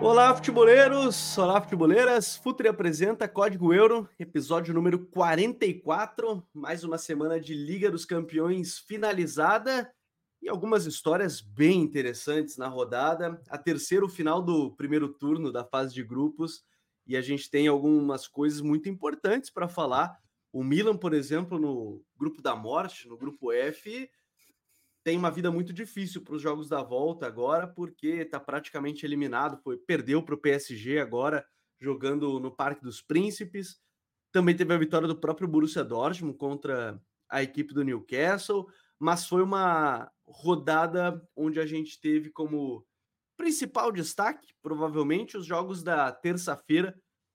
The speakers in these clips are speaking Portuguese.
Olá, futeboleiros! Olá, futeboleiras! Futre apresenta Código Euro, episódio número 44. Mais uma semana de Liga dos Campeões finalizada e algumas histórias bem interessantes na rodada. A terceiro final do primeiro turno da fase de grupos e a gente tem algumas coisas muito importantes para falar. O Milan, por exemplo, no grupo da morte, no grupo F, tem uma vida muito difícil para os jogos da volta agora, porque está praticamente eliminado. Foi, perdeu para o PSG agora, jogando no Parque dos Príncipes. Também teve a vitória do próprio Borussia Dortmund contra a equipe do Newcastle, mas foi uma rodada onde a gente teve como principal destaque, provavelmente, os jogos da terça-feira,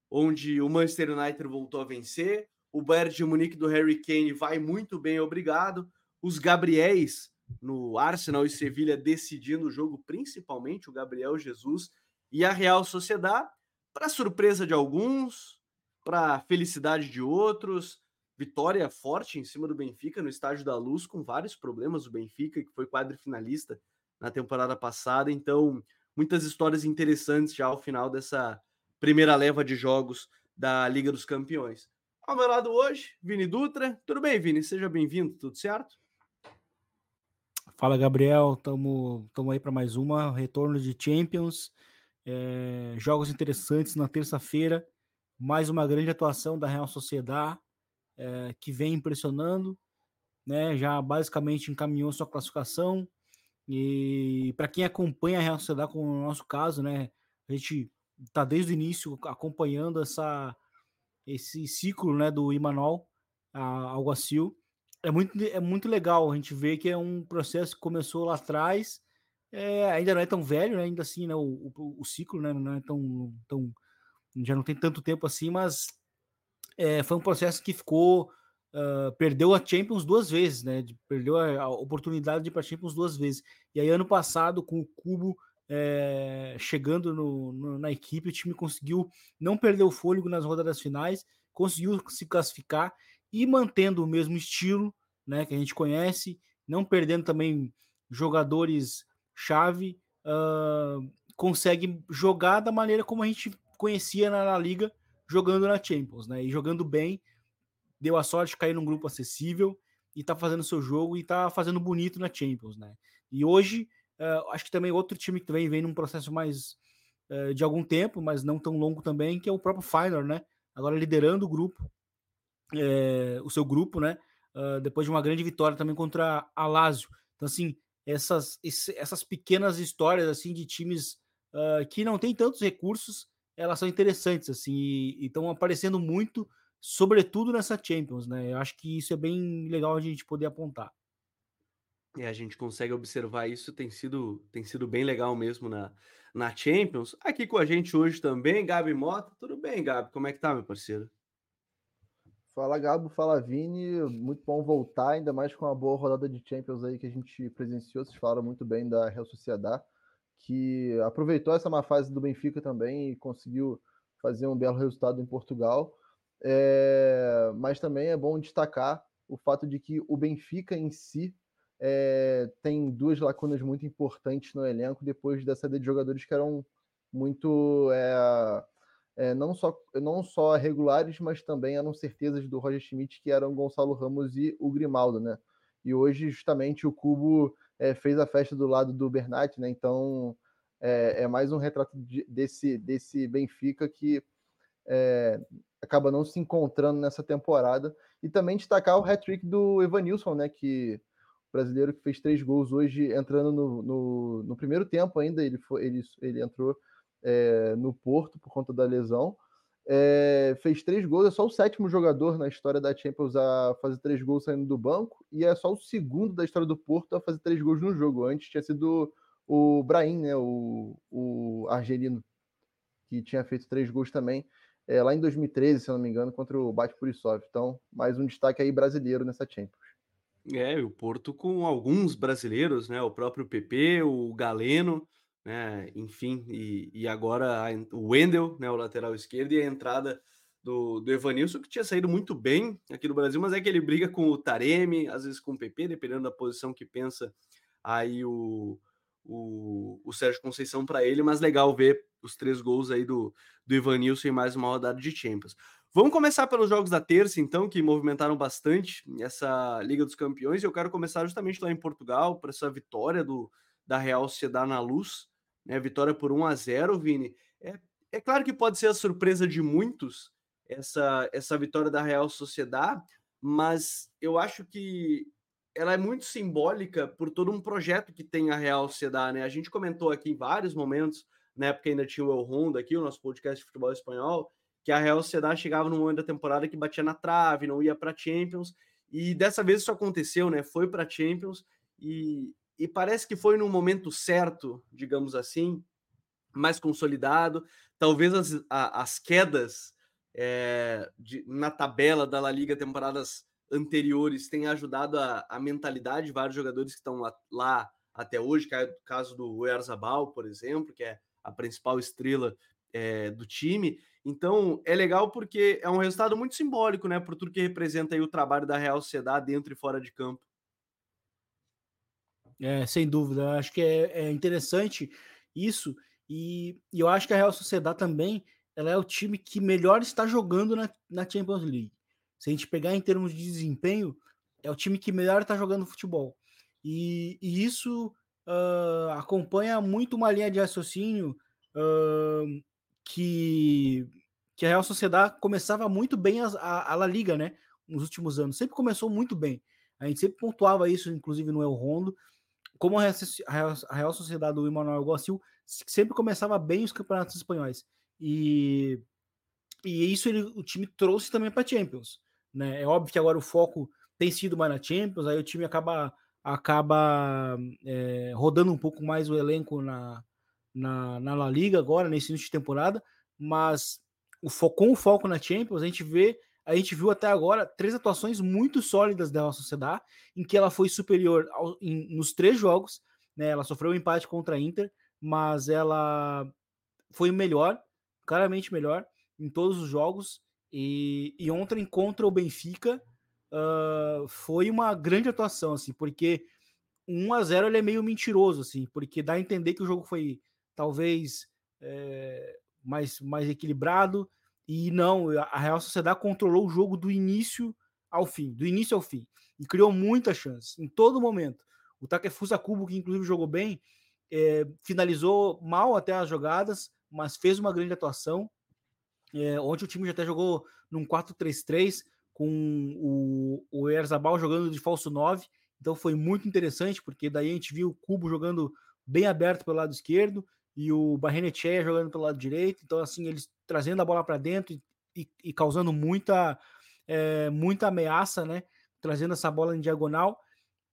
onde o Manchester United voltou a vencer, o Bayern de Munique do Harry Kane vai muito bem, obrigado. Os Gabriéis no Arsenal e Sevilha decidindo o jogo, principalmente o Gabriel Jesus e a Real Sociedade, para surpresa de alguns, para felicidade de outros. Vitória forte em cima do Benfica no Estádio da Luz, com vários problemas. O Benfica, que foi quadrifinalista na temporada passada. Então, muitas histórias interessantes já ao final dessa primeira leva de jogos da Liga dos Campeões. Ao meu lado hoje, Vini Dutra. Tudo bem, Vini? Seja bem-vindo, tudo certo? Fala, Gabriel. Estamos aí para mais uma. Retorno de Champions. É, jogos interessantes na terça-feira. Mais uma grande atuação da Real Sociedade, é, que vem impressionando. Né, já basicamente encaminhou sua classificação. E para quem acompanha a Real Sociedade, como no nosso caso, né, a gente está desde o início acompanhando essa, esse ciclo né, do Imanol Alguacil é muito, é muito legal a gente ver que é um processo que começou lá atrás, é, ainda não é tão velho, né, ainda assim, né, o, o, o, ciclo né, não é tão, tão. já não tem tanto tempo assim, mas é, foi um processo que ficou. Uh, perdeu a Champions duas vezes, né? Perdeu a, a oportunidade de ir para Champions duas vezes. E aí, ano passado, com o Cubo é, chegando no, no, na equipe, o time conseguiu não perder o fôlego nas rodadas finais, conseguiu se classificar e mantendo o mesmo estilo, né, que a gente conhece, não perdendo também jogadores chave, uh, consegue jogar da maneira como a gente conhecia na, na, liga, jogando na Champions, né, e jogando bem, deu a sorte de cair num grupo acessível e tá fazendo seu jogo e tá fazendo bonito na Champions, né. E hoje, uh, acho que também outro time que também vem num processo mais uh, de algum tempo, mas não tão longo também, que é o próprio Feyenoord, né, agora liderando o grupo, é, o seu grupo, né? Uh, depois de uma grande vitória também contra a Lazio. Então, assim, essas, essas pequenas histórias assim de times uh, que não têm tantos recursos, elas são interessantes, assim, e estão aparecendo muito, sobretudo nessa Champions, né? Eu acho que isso é bem legal a gente poder apontar. E a gente consegue observar isso, tem sido, tem sido bem legal mesmo na, na Champions. Aqui com a gente hoje também, Gabi Mota. Tudo bem, Gabi? Como é que tá, meu parceiro? Fala Gabo, fala Vini, muito bom voltar, ainda mais com a boa rodada de Champions aí que a gente presenciou. Vocês falaram muito bem da Real Sociedade, que aproveitou essa má fase do Benfica também e conseguiu fazer um belo resultado em Portugal. É... Mas também é bom destacar o fato de que o Benfica em si é... tem duas lacunas muito importantes no elenco depois da saída de jogadores que eram muito. É é, não, só, não só regulares, mas também eram certezas do Roger Schmidt, que eram Gonçalo Ramos e o Grimaldo, né? E hoje, justamente, o Cubo é, fez a festa do lado do Bernat, né? Então, é, é mais um retrato de, desse, desse Benfica que é, acaba não se encontrando nessa temporada. E também destacar o hat-trick do Evanilson, né? Que brasileiro que fez três gols hoje, entrando no, no, no primeiro tempo ainda, ele, foi, ele, ele entrou é, no Porto por conta da lesão. É, fez três gols, é só o sétimo jogador na história da Champions a fazer três gols saindo do banco, e é só o segundo da história do Porto a fazer três gols no jogo. Antes tinha sido o Brahim, né, o, o argelino, que tinha feito três gols também, é, lá em 2013, se não me engano, contra o Bate Purisov. Então, mais um destaque aí brasileiro nessa Champions. É, o Porto com alguns brasileiros, né? O próprio PP, o Galeno, né? Enfim, e, e agora a, o Wendel, né? O lateral esquerdo, e a entrada do, do Evanilson, que tinha saído muito bem aqui no Brasil, mas é que ele briga com o Taremi, às vezes com o PP, dependendo da posição que pensa aí o, o, o Sérgio Conceição para ele, mas legal ver os três gols aí do, do Evanilson em mais uma rodada de Champions. Vamos começar pelos jogos da terça, então, que movimentaram bastante essa Liga dos Campeões. E eu quero começar justamente lá em Portugal, para essa vitória do, da Real Sociedade na luz, né? Vitória por 1 a 0 Vini. É, é claro que pode ser a surpresa de muitos essa, essa vitória da Real Sociedade, mas eu acho que ela é muito simbólica por todo um projeto que tem a Real Sociedade, né? A gente comentou aqui em vários momentos, na época ainda tinha o El Honda aqui, o nosso podcast de futebol espanhol, que a Real Sociedade chegava no momento da temporada que batia na trave, não ia para Champions, e dessa vez isso aconteceu, né? Foi para Champions e, e parece que foi no momento certo, digamos assim, mais consolidado. Talvez as, a, as quedas é, de, na tabela da La Liga temporadas anteriores tenham ajudado a, a mentalidade de vários jogadores que estão lá, lá até hoje, que é o caso do Oyarzabal, por exemplo, que é a principal estrela é, do time. Então é legal porque é um resultado muito simbólico, né? Por tudo que representa aí o trabalho da Real Sociedade dentro e fora de campo. É, sem dúvida. Acho que é, é interessante isso. E, e, eu acho que a Real Sociedade também ela é o time que melhor está jogando na, na Champions League. Se a gente pegar em termos de desempenho, é o time que melhor está jogando futebol. E, e isso uh, acompanha muito uma linha de raciocínio uh, que, que a Real Sociedade começava muito bem a, a, a, La Liga, né? Nos últimos anos. Sempre começou muito bem. A gente sempre pontuava isso, inclusive no El Rondo. Como a Real, a Sociedade do Emmanuel Gossil sempre começava bem os campeonatos espanhóis. E, e isso ele, o time trouxe também para Champions. Né? É óbvio que agora o foco tem sido mais na Champions, aí o time acaba acaba é, rodando um pouco mais o elenco na, na, na La Liga agora, nesse início de temporada, mas o com o foco na Champions, a gente vê, a gente viu até agora três atuações muito sólidas da Real Sociedade, em que ela foi superior ao, em, nos três jogos, né? Ela sofreu um empate contra a Inter, mas ela foi melhor, claramente melhor em todos os jogos. E, e ontem contra o Benfica uh, foi uma grande atuação, assim, porque 1 a 0 ele é meio mentiroso, assim, porque dá a entender que o jogo foi talvez é, mais, mais equilibrado. E não, a Real Sociedade controlou o jogo do início ao fim, do início ao fim, e criou muitas chances em todo momento. O Takefusa Kubo, que inclusive jogou bem, é, finalizou mal até as jogadas, mas fez uma grande atuação. É, ontem o time já até jogou num 4-3-3 com o, o Erzabal jogando de falso 9, então foi muito interessante, porque daí a gente viu o Cubo jogando bem aberto pelo lado esquerdo, e o Barrenetcheia jogando pelo lado direito. Então, assim, eles trazendo a bola para dentro e, e, e, causando muita, é, muita ameaça, né? Trazendo essa bola em diagonal.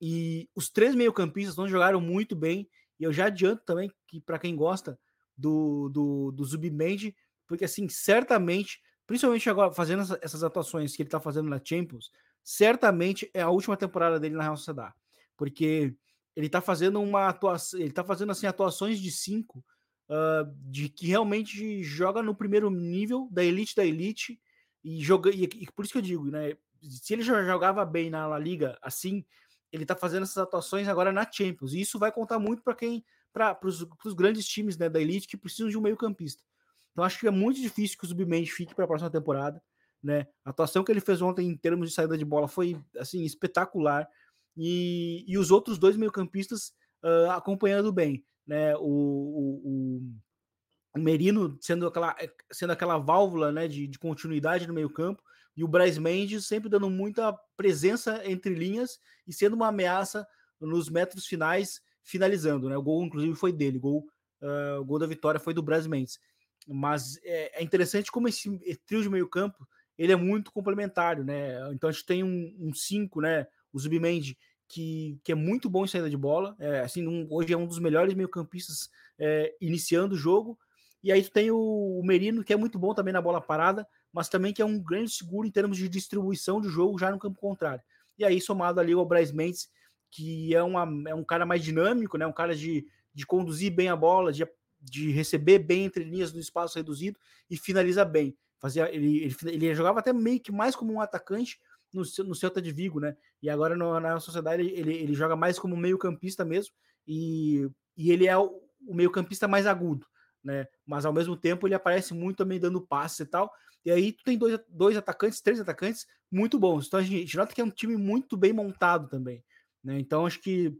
E os três meio-campistas não jogaram muito bem. E eu já adianto também que, para quem gosta do, do, do Zubimendi, porque, assim, certamente, principalmente agora fazendo essas atuações que ele está fazendo na Champions, certamente é a última temporada dele na Real Sociedade. Porque ele tá fazendo uma atuação, ele tá fazendo assim atuações de cinco uh, de que realmente joga no primeiro nível da elite da elite e joga e, e, por isso que eu digo, né? Se ele já jogava bem na La Liga assim, ele tá fazendo essas atuações agora na Champions. E isso vai contar muito para quem para os grandes times né, da elite que precisam de um meio-campista. Então acho que é muito difícil que o Submente fique para a próxima temporada, né? A atuação que ele fez ontem em termos de saída de bola foi assim espetacular e, e os outros dois meio-campistas uh, acompanhando bem, né? O, o, o, Merino sendo aquela, sendo aquela válvula né, de, de continuidade no meio-campo, e o Braz Mendes sempre dando muita presença entre linhas e sendo uma ameaça nos metros finais, finalizando. Né? O gol, inclusive, foi dele, o gol, uh, o gol da vitória foi do Braz Mendes. Mas é, é interessante como esse trio de meio-campo ele é muito complementar, né? Então a gente tem um 5, um né? o Zubimendi, que, que é muito bom em saída de bola, é, assim, um, hoje é um dos melhores meio-campistas é, iniciando o jogo. E aí tu tem o, o, Merino, que é muito bom também na bola parada, mas também que é um grande seguro em termos de distribuição do jogo já no campo contrário. E aí, somado ali o Braz Mendes, que é, uma, é um cara mais dinâmico, né? Um cara de, de conduzir bem a bola, de, de receber bem entre linhas no espaço reduzido e finaliza bem. Fazia, ele, ele, ele jogava até meio que mais como um atacante no, no Celta de Vigo, né? E agora no, na sociedade ele, ele, joga mais como meio campista mesmo e, e ele é o, o meio campista mais agudo, né? Mas ao mesmo tempo ele aparece muito também dando passes e tal. E aí tu tem dois, dois atacantes, três atacantes muito bons. Então a gente nota que é um time muito bem montado também. Né? Então acho que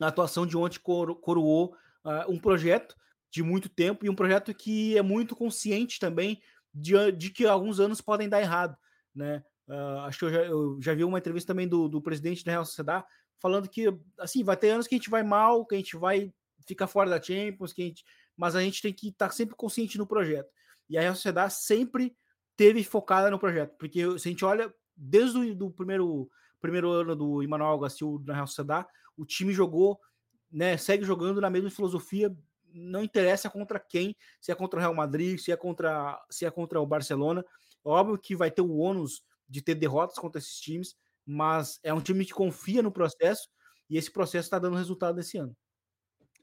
a atuação de ontem coro, coroou uh, um projeto de muito tempo e um projeto que é muito consciente também de, de que alguns anos podem dar errado. Né? Uh, acho que eu já, eu já, vi uma entrevista também do, do presidente da Real Sociedade falando que assim vai ter anos que a gente vai mal, que a gente vai ficar fora da Champions, que a gente, mas a gente tem que estar tá sempre consciente no projeto. E a Real Sociedade sempre teve focada no projeto, porque se a gente olha desde o do primeiro, primeiro ano do Emmanuel Gassil na Real Sociedade, o time jogou, né, segue jogando na mesma filosofia, não interessa contra quem, se é contra o Real Madrid, se é contra, se é contra o Barcelona. Óbvio que vai ter o ônus de ter derrotas contra esses times, mas é um time que confia no processo e esse processo está dando resultado esse ano.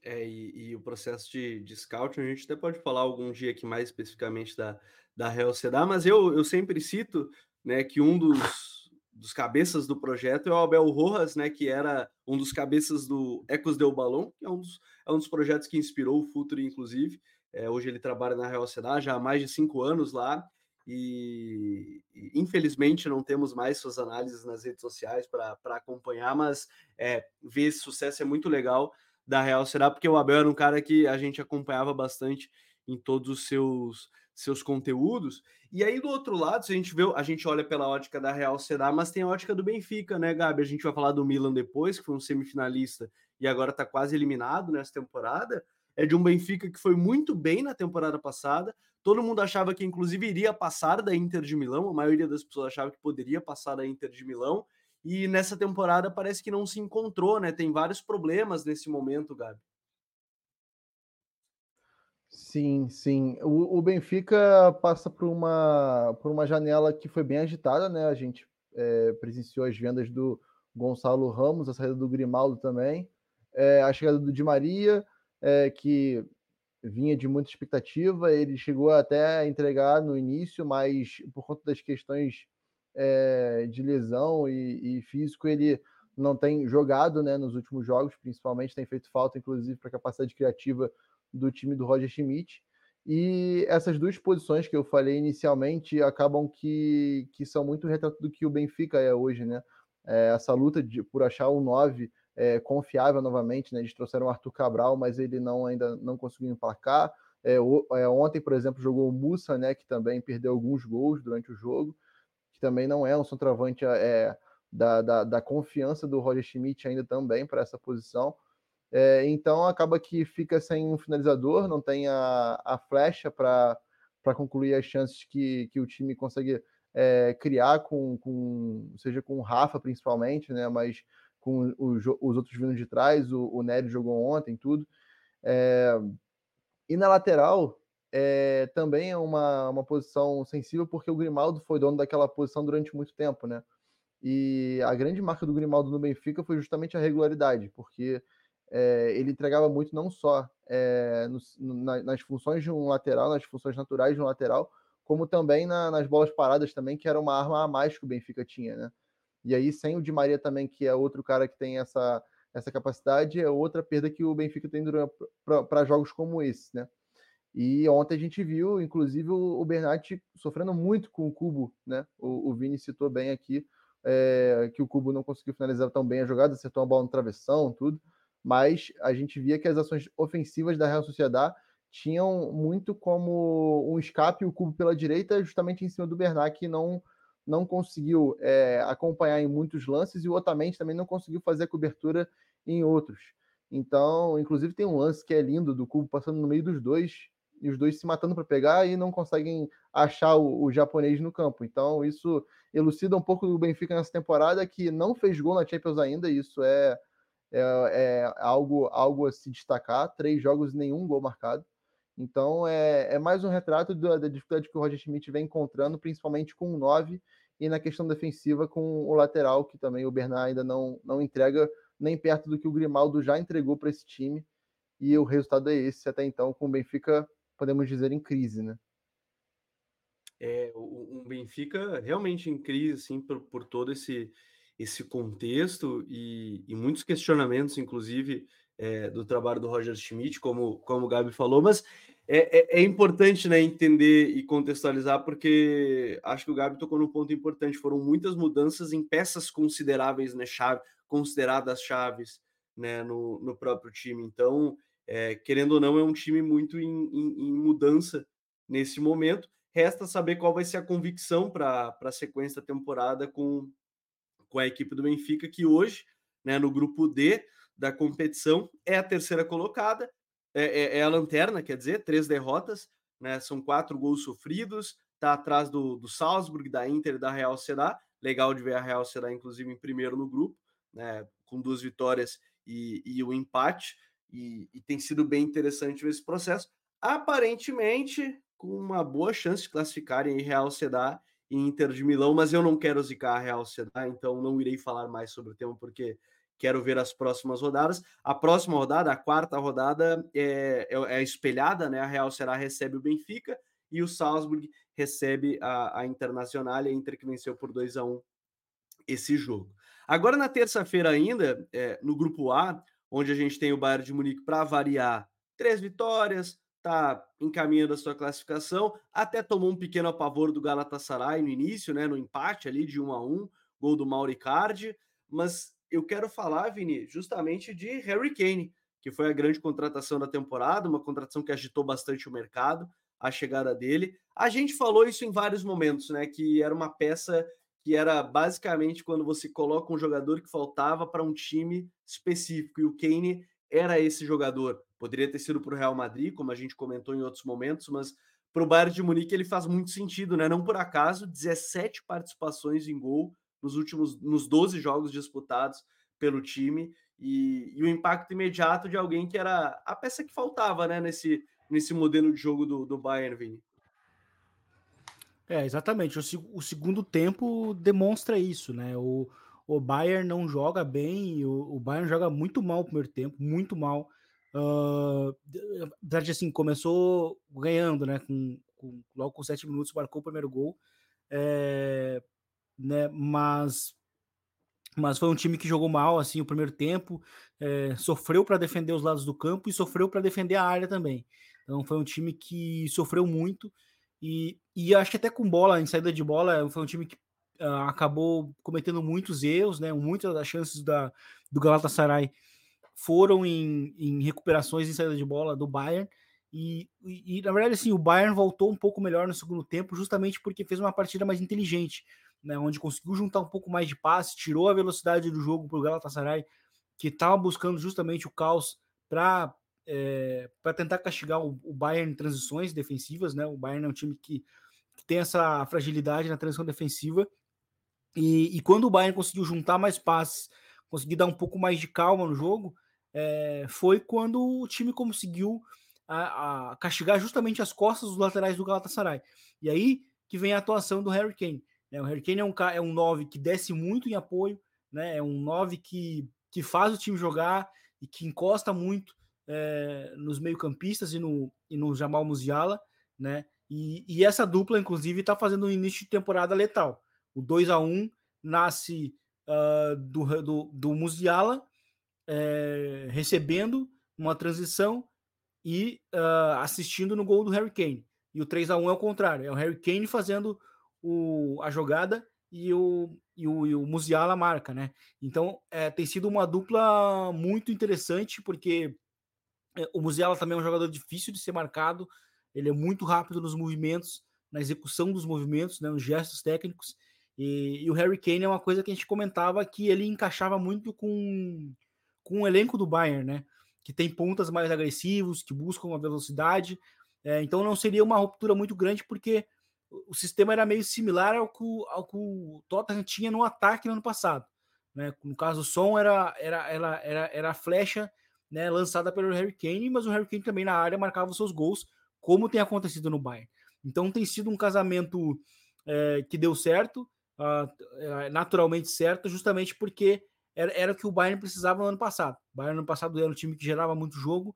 É, e, e, o processo de, de scouting, a gente até pode falar algum dia aqui mais especificamente da, da Real Sedar, mas eu, eu sempre cito né, que um dos, dos cabeças do projeto é o Abel Rojas, né, que era um dos cabeças do Ecos del Balão, que é um dos, é um dos projetos que inspirou o Futuro, inclusive. É, hoje ele trabalha na Real Sedar já há mais de cinco anos lá, e, e, infelizmente não temos mais suas análises nas redes sociais para acompanhar, mas é, ver esse sucesso é muito legal da Real será porque o Abel era um cara que a gente acompanhava bastante em todos os seus seus conteúdos. E aí do outro lado, se a gente vê, a gente olha pela ótica da Real será mas tem a ótica do Benfica, né, Gabi? A gente vai falar do Milan depois, que foi um semifinalista e agora está quase eliminado nessa temporada. É de um Benfica que foi muito bem na temporada passada. Todo mundo achava que inclusive iria passar da Inter de Milão, a maioria das pessoas achava que poderia passar da Inter de Milão e nessa temporada parece que não se encontrou, né? Tem vários problemas nesse momento, Gabi. Sim, sim. O, o Benfica passa por uma, por uma janela que foi bem agitada, né? A gente é, presenciou as vendas do Gonçalo Ramos, a saída do Grimaldo também, é, a chegada do Di Maria, é, que vinha de muita expectativa, ele chegou até a entregar no início, mas por conta das questões é, de lesão e, e, físico, ele não tem jogado né, nos últimos jogos, principalmente tem feito falta, inclusive, para a capacidade criativa do time do Roger Schmidt. E essas duas posições que eu falei inicialmente acabam que, que são muito retrato do que o Benfica é hoje, né? É, essa luta de, por achar um 9 é, confiável novamente, né? Eles trouxeram o Arthur Cabral, mas ele não ainda não conseguiu emplacar. É, o, é, ontem, por exemplo, jogou o Mussa, né? Que também perdeu alguns gols durante o jogo que também não é um centroavante é, da, da, da confiança do Roger Schmidt ainda também para essa posição. É, então acaba que fica sem um finalizador, não tem a, a flecha para concluir as chances que, que o time consegue é, criar com, com, seja com o Rafa principalmente, né? Mas com os, os outros vindo de trás, o, o Nery jogou ontem, tudo. É, e na lateral, é, também é uma, uma posição sensível, porque o Grimaldo foi dono daquela posição durante muito tempo, né? E a grande marca do Grimaldo no Benfica foi justamente a regularidade, porque é, ele entregava muito não só é, no, na, nas funções de um lateral, nas funções naturais de um lateral, como também na, nas bolas paradas também, que era uma arma a mais que o Benfica tinha, né? E aí, sem o Di Maria também, que é outro cara que tem essa, essa capacidade, é outra perda que o Benfica tem para jogos como esse, né? E ontem a gente viu, inclusive, o Bernat sofrendo muito com o Cubo, né? O, o Vini citou bem aqui é, que o Cubo não conseguiu finalizar tão bem a jogada, acertou a bola no travessão, tudo. Mas a gente via que as ações ofensivas da Real Sociedade tinham muito como um escape o Cubo pela direita, justamente em cima do Bernat, que não, não conseguiu é, acompanhar em muitos lances, e o Otamendi também não conseguiu fazer a cobertura em outros. Então, inclusive, tem um lance que é lindo do Cubo passando no meio dos dois, e os dois se matando para pegar e não conseguem achar o, o, japonês no campo. Então, isso elucida um pouco do Benfica nessa temporada, que não fez gol na Champions ainda, isso é, é, é algo, algo a se destacar. Três jogos e nenhum gol marcado. Então, é, é mais um retrato da, da, dificuldade que o Roger Schmidt vem encontrando, principalmente com o 9, e na questão defensiva com o lateral, que também o Bernard ainda não, não entrega nem perto do que o Grimaldo já entregou para esse time. E o resultado é esse até então, com o Benfica, podemos dizer, em crise, né? É, o, Benfica realmente em crise, assim, por, por todo esse, esse contexto e, e muitos questionamentos, inclusive, é, do trabalho do Roger Schmidt, como, como o Gabi falou, mas é, é, é, importante né, entender e contextualizar, porque acho que o Gabi tocou num ponto importante. Foram muitas mudanças em peças consideráveis, né, chave, consideradas chaves né, no, no próprio time. Então, é, querendo ou não, é um time muito em, em, em, mudança nesse momento. Resta saber qual vai ser a convicção para a sequência da temporada com, com a equipe do Benfica, que hoje, né, no grupo D da competição, é a terceira colocada é, é, é, a lanterna, quer dizer, três derrotas, né? São quatro gols sofridos, tá atrás do, do Salzburg, da Inter e da Real Será. Legal de ver a Real Será, inclusive, em primeiro no grupo, né? Com duas vitórias e, e o empate. E, e, tem sido bem interessante ver esse processo. Aparentemente, com uma boa chance de classificarem Real Sedá e Inter de Milão, mas eu não quero zicar a Real Sedá, então não irei falar mais sobre o tema, porque Quero ver as próximas rodadas. A próxima rodada, a quarta rodada, é, é, é espelhada, né? A Real será recebe o Benfica e o Salzburg recebe a, a Internacional, a Inter que venceu por 2 a 1 esse jogo. Agora, na terça-feira, ainda, é, no grupo A, onde a gente tem o Bayern de Munique para variar três vitórias, tá encaminhando a sua classificação, até tomou um pequeno apavoro do Galatasaray no início, né? No empate ali de 1 a 1 gol do Mauricardi, mas eu quero falar, Vini, justamente de Harry Kane, que foi a grande contratação da temporada, uma contratação que agitou bastante o mercado, a chegada dele. A gente falou isso em vários momentos, né? Que era uma peça que era basicamente quando você coloca um jogador que faltava para um time específico, e o Kane era esse jogador. Poderia ter sido para o Real Madrid, como a gente comentou em outros momentos, mas para o Bayern de Munique ele faz muito sentido, né? Não por acaso, 17 participações em gol, nos últimos nos 12 jogos disputados pelo time e, e, o impacto imediato de alguém que era a peça que faltava né, nesse, nesse modelo de jogo do, do Bayern, Vini. É, exatamente. O, o, segundo tempo demonstra isso, né? O, o Bayern não joga bem, o, o Bayern joga muito mal no primeiro tempo, muito mal. Uh, assim, começou ganhando, né? Com, com, logo com sete minutos, marcou o primeiro gol. É, né? Mas mas foi um time que jogou mal assim o primeiro tempo, é, sofreu para defender os lados do campo e sofreu para defender a área também. Então foi um time que sofreu muito e, e acho que até com bola, em saída de bola, foi um time que uh, acabou cometendo muitos erros, né? Muitas das chances da, do Galatasaray foram em, em recuperações em saída de bola do Bayern. E, e, e, na verdade, assim, o Bayern voltou um pouco melhor no segundo tempo, justamente porque fez uma partida mais inteligente né, onde conseguiu juntar um pouco mais de passe, tirou a velocidade do jogo para o Galatasaray, que estava buscando justamente o caos para é, para tentar castigar o, o, Bayern em transições defensivas, né? O Bayern é um time que, que tem essa fragilidade na transição defensiva. E, e, quando o Bayern conseguiu juntar mais passes, conseguir dar um pouco mais de calma no jogo, é, foi quando o time conseguiu a, a castigar justamente as costas dos laterais do Galatasaray. E aí que vem a atuação do Harry Kane. Né? O Harry Kane é um, é um 9 que desce muito em apoio, né? é um 9 que, que faz o time jogar e que encosta muito é, nos meio-campistas e no, e no Jamal Musiala, né? E, e essa dupla, inclusive, está fazendo um início de temporada letal. O 2 a 1 nasce uh, do, do, do Musiala é, recebendo uma transição e uh, assistindo no gol do Harry Kane. E o 3 a 1 é o contrário, é o Harry Kane fazendo o, a jogada e o, e o, e o Musiala marca, né? Então é, tem sido uma dupla muito interessante, porque é, o Musiala também é um jogador difícil de ser marcado, ele é muito rápido nos movimentos, na execução dos movimentos, né, nos gestos técnicos. E, e, o Harry Kane é uma coisa que a gente comentava que ele encaixava muito com, com o elenco do Bayern, né? Que tem pontas mais agressivos, que buscam a velocidade. É, então não seria uma ruptura muito grande, porque o sistema era meio similar ao que, ao que o Tottenham tinha no ataque no ano passado. Né? No caso, o som era, era, era, era, era a flecha né, lançada pelo Harry Kane, mas o Harry Kane também na área marcava os seus gols, como tem acontecido no Bayern. Então tem sido um casamento é, que deu certo. uh, naturalmente certo, justamente porque era, era o que o Bayern precisava no ano passado. O Bayern no ano passado era um time que gerava muito jogo,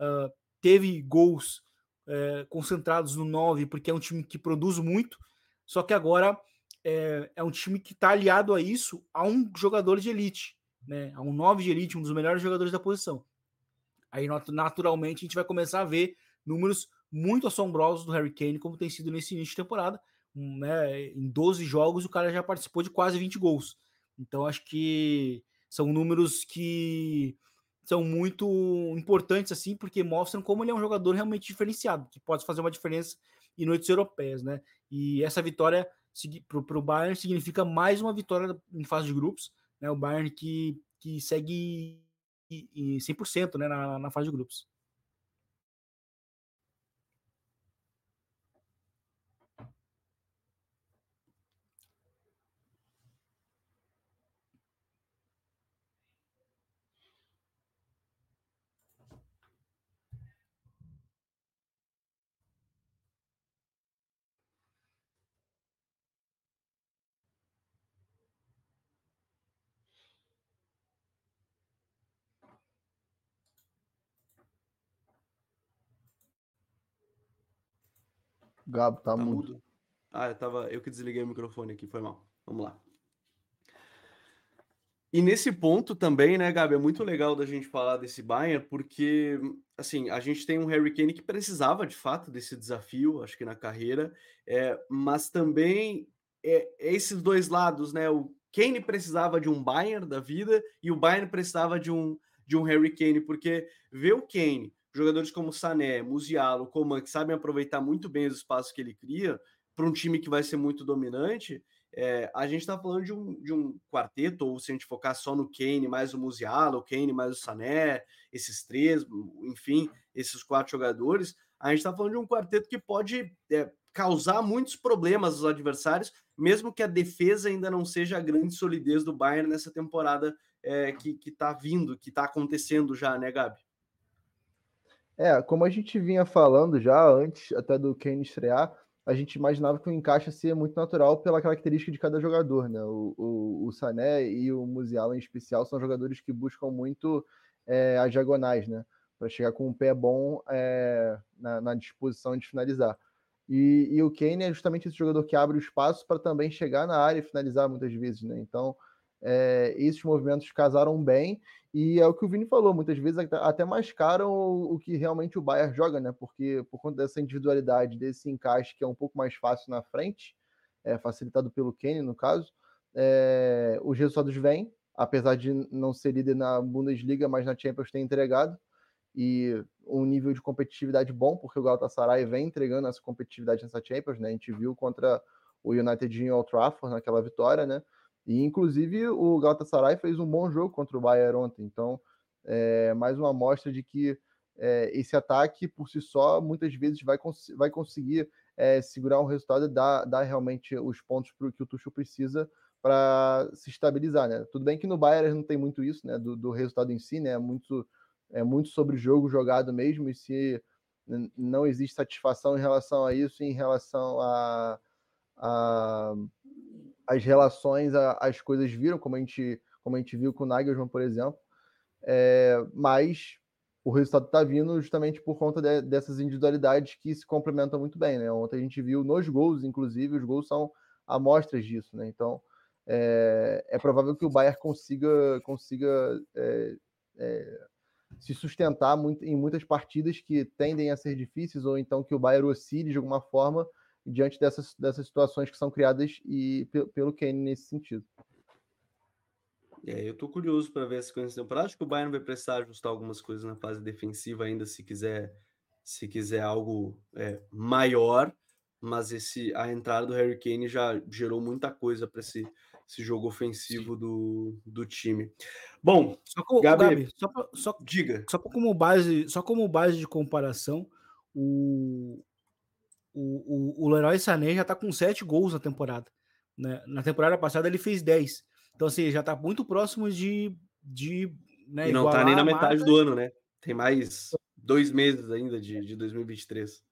uh, teve gols uh, concentrados no 9, porque é um time que produz muito, só que agora é, é um time que está aliado a isso a um jogador de elite, né? a um 9 de elite, um dos melhores jogadores da posição. Aí, naturalmente, a gente vai começar a ver números muito assombrosos do Harry Kane, como tem sido nesse início de temporada. Né? Em 12 jogos, o cara já participou de quase 20 gols. Então, acho que são números que são muito importantes, assim, porque mostram como ele é um jogador realmente diferenciado, que pode fazer uma diferença em noites europeias, né? E essa vitória para o Bayern significa mais uma vitória em fase de grupos, né? O Bayern que, que segue 100% né, na, na fase de grupos. Gabo, tá, tá mudo. mudo. Ah, eu, tava, eu que desliguei o microfone aqui, foi mal. Vamos lá. E nesse ponto também, né, Gabi, é muito legal da gente falar desse Bayern, porque, assim, a gente tem um Harry Kane que precisava, de fato, desse desafio, acho que na carreira, é, mas também é, é esses dois lados, né, o Kane precisava de um Bayern da vida e o Bayern precisava de um, de um Harry Kane, porque ver o Kane jogadores como Sané, Musiala, Coman, que sabem aproveitar muito bem os espaços que ele cria para um time que vai ser muito dominante, é, a gente está falando de um, de um quarteto, ou se a gente focar só no Kane mais o Musiala, o Kane mais o Sané, esses três, enfim, esses quatro jogadores, a gente está falando de um quarteto que pode é, causar muitos problemas aos adversários, mesmo que a defesa ainda não seja a grande solidez do Bayern nessa temporada é, que está vindo, que está acontecendo já, né, Gabi? É, como a gente vinha falando já antes até do Kane estrear, a gente imaginava que o encaixe seria muito natural pela característica de cada jogador, né? O, o, o Sané e o Musiala em especial são jogadores que buscam muito é, as diagonais, né? Para chegar com um pé bom é, na, na, disposição de finalizar. E, e, o Kane é justamente esse jogador que abre o espaço para também chegar na área e finalizar muitas vezes, né? Então, é, esses movimentos casaram bem e é o que o Vini falou, muitas vezes até mascaram o, o que realmente o Bayern joga, né? Porque por conta dessa individualidade, desse encaixe que é um pouco mais fácil na frente, é, facilitado pelo Kenny no caso, é, os resultados vêm, apesar de não ser líder na Bundesliga, mas na Champions tem entregado e um nível de competitividade bom, porque o Galatasaray vem entregando essa competitividade nessa Champions, né? A gente viu contra o United em Old Trafford naquela vitória, né? E, inclusive, o Galatasaray fez um bom jogo contra o Bayern ontem. Então, é mais uma amostra de que é, esse ataque, por si só, muitas vezes vai, cons vai conseguir é, segurar um resultado e dar, dar realmente os pontos pro que o Tuchel precisa para se estabilizar, né? Tudo bem que no Bayern não tem muito isso, né? Do, do resultado em si, né? É muito, é muito sobre o jogo jogado mesmo, e se não existe satisfação em relação a isso, em relação a, a as relações, as coisas viram, como a gente, como a gente viu com o Nagelsmann, por exemplo. É, mas o resultado está vindo justamente por conta de, dessas individualidades que se complementam muito bem. Né? Ontem a gente viu nos gols, inclusive, os gols são amostras disso. Né? Então é, é provável que o Bayern consiga, consiga é, é, se sustentar muito, em muitas partidas que tendem a ser difíceis, ou então que o Bayern oscile de alguma forma diante dessas, dessas situações que são criadas e pelo Kane nesse sentido. É, eu tô curioso para ver essa coisa temporada. Acho que o Bayern vai precisar ajustar algumas coisas na fase defensiva ainda, se quiser, se quiser algo é, maior. Mas esse a entrada do Harry Kane já gerou muita coisa para esse, esse jogo ofensivo do, do time. Bom, só com, Gabi, Gabi só, pra, só, diga. Só como base, só como base de comparação, o, o, o, o Leroy Sané já está com sete gols na temporada. Né? Na temporada passada ele fez 10. Então, assim, já está muito próximo de. de né, e não está nem na metade do ano, né? Tem mais dois meses ainda de, de 2023.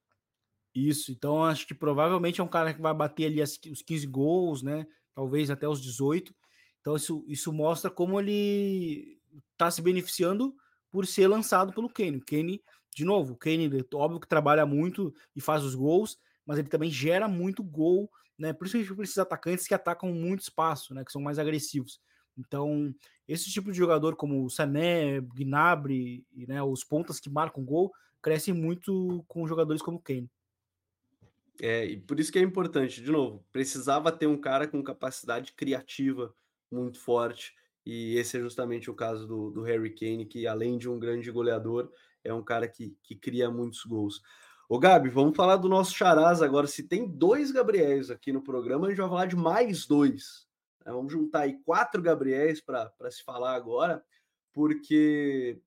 Isso, então acho que provavelmente é um cara que vai bater ali as, os 15 gols, né? talvez até os 18. Então isso, isso mostra como ele está se beneficiando por ser lançado pelo Kane. Kane, de novo, o Kane, óbvio que trabalha muito e faz os gols, mas ele também gera muito gol, né? Por isso que a gente precisa de atacantes que atacam muito espaço, né? Que são mais agressivos. Então, esse tipo de jogador como o Sané, Gnabry, né, os pontas que marcam gol, crescem muito com jogadores como o Kane. É, e por isso que é importante, de novo, precisava ter um cara com capacidade criativa muito forte, e esse é justamente o caso do, do Harry Kane, que além de um grande goleador, é um cara que, que cria muitos gols. Ô Gabi, vamos falar do nosso Charaz agora. Se tem dois Gabriéis aqui no programa, a gente vai falar de mais dois. Né? Vamos juntar aí quatro Gabriéis para se falar agora, porque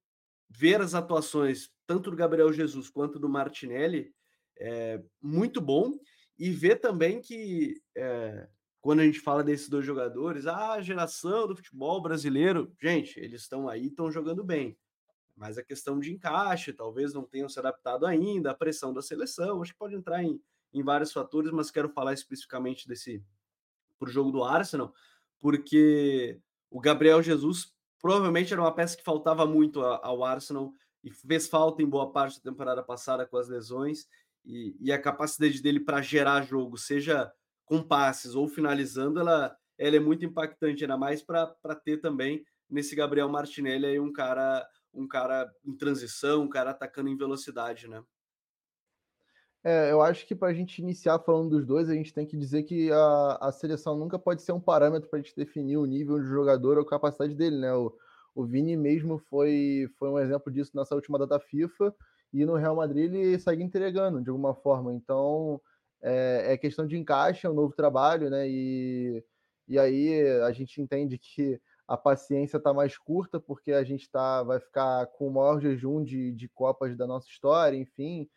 ver as atuações tanto do Gabriel Jesus quanto do Martinelli é muito bom. E ver também que é, quando a gente fala desses dois jogadores, ah, a geração do futebol brasileiro, gente, eles estão aí, estão jogando bem mas a questão de encaixe, talvez não tenham se adaptado ainda, a pressão da seleção, acho que pode entrar em, em vários fatores, mas quero falar especificamente desse para o jogo do Arsenal, porque o Gabriel Jesus provavelmente era uma peça que faltava muito ao Arsenal e fez falta em boa parte da temporada passada com as lesões e, e a capacidade dele para gerar jogo, seja com passes ou finalizando, ela, ela é muito impactante, ainda mais para ter também nesse Gabriel Martinelli aí um cara um cara em transição, um cara atacando em velocidade, né? É, eu acho que para a gente iniciar falando dos dois, a gente tem que dizer que a, a seleção nunca pode ser um parâmetro para a gente definir o nível de jogador ou a capacidade dele, né? O, o Vini mesmo foi, foi um exemplo disso nessa última data FIFA e no Real Madrid ele segue entregando de alguma forma. Então é, é questão de encaixe, é um novo trabalho, né? E, e aí a gente entende que a paciência está mais curta, porque a gente tá, vai ficar com o maior jejum de, de Copas da nossa história, enfim,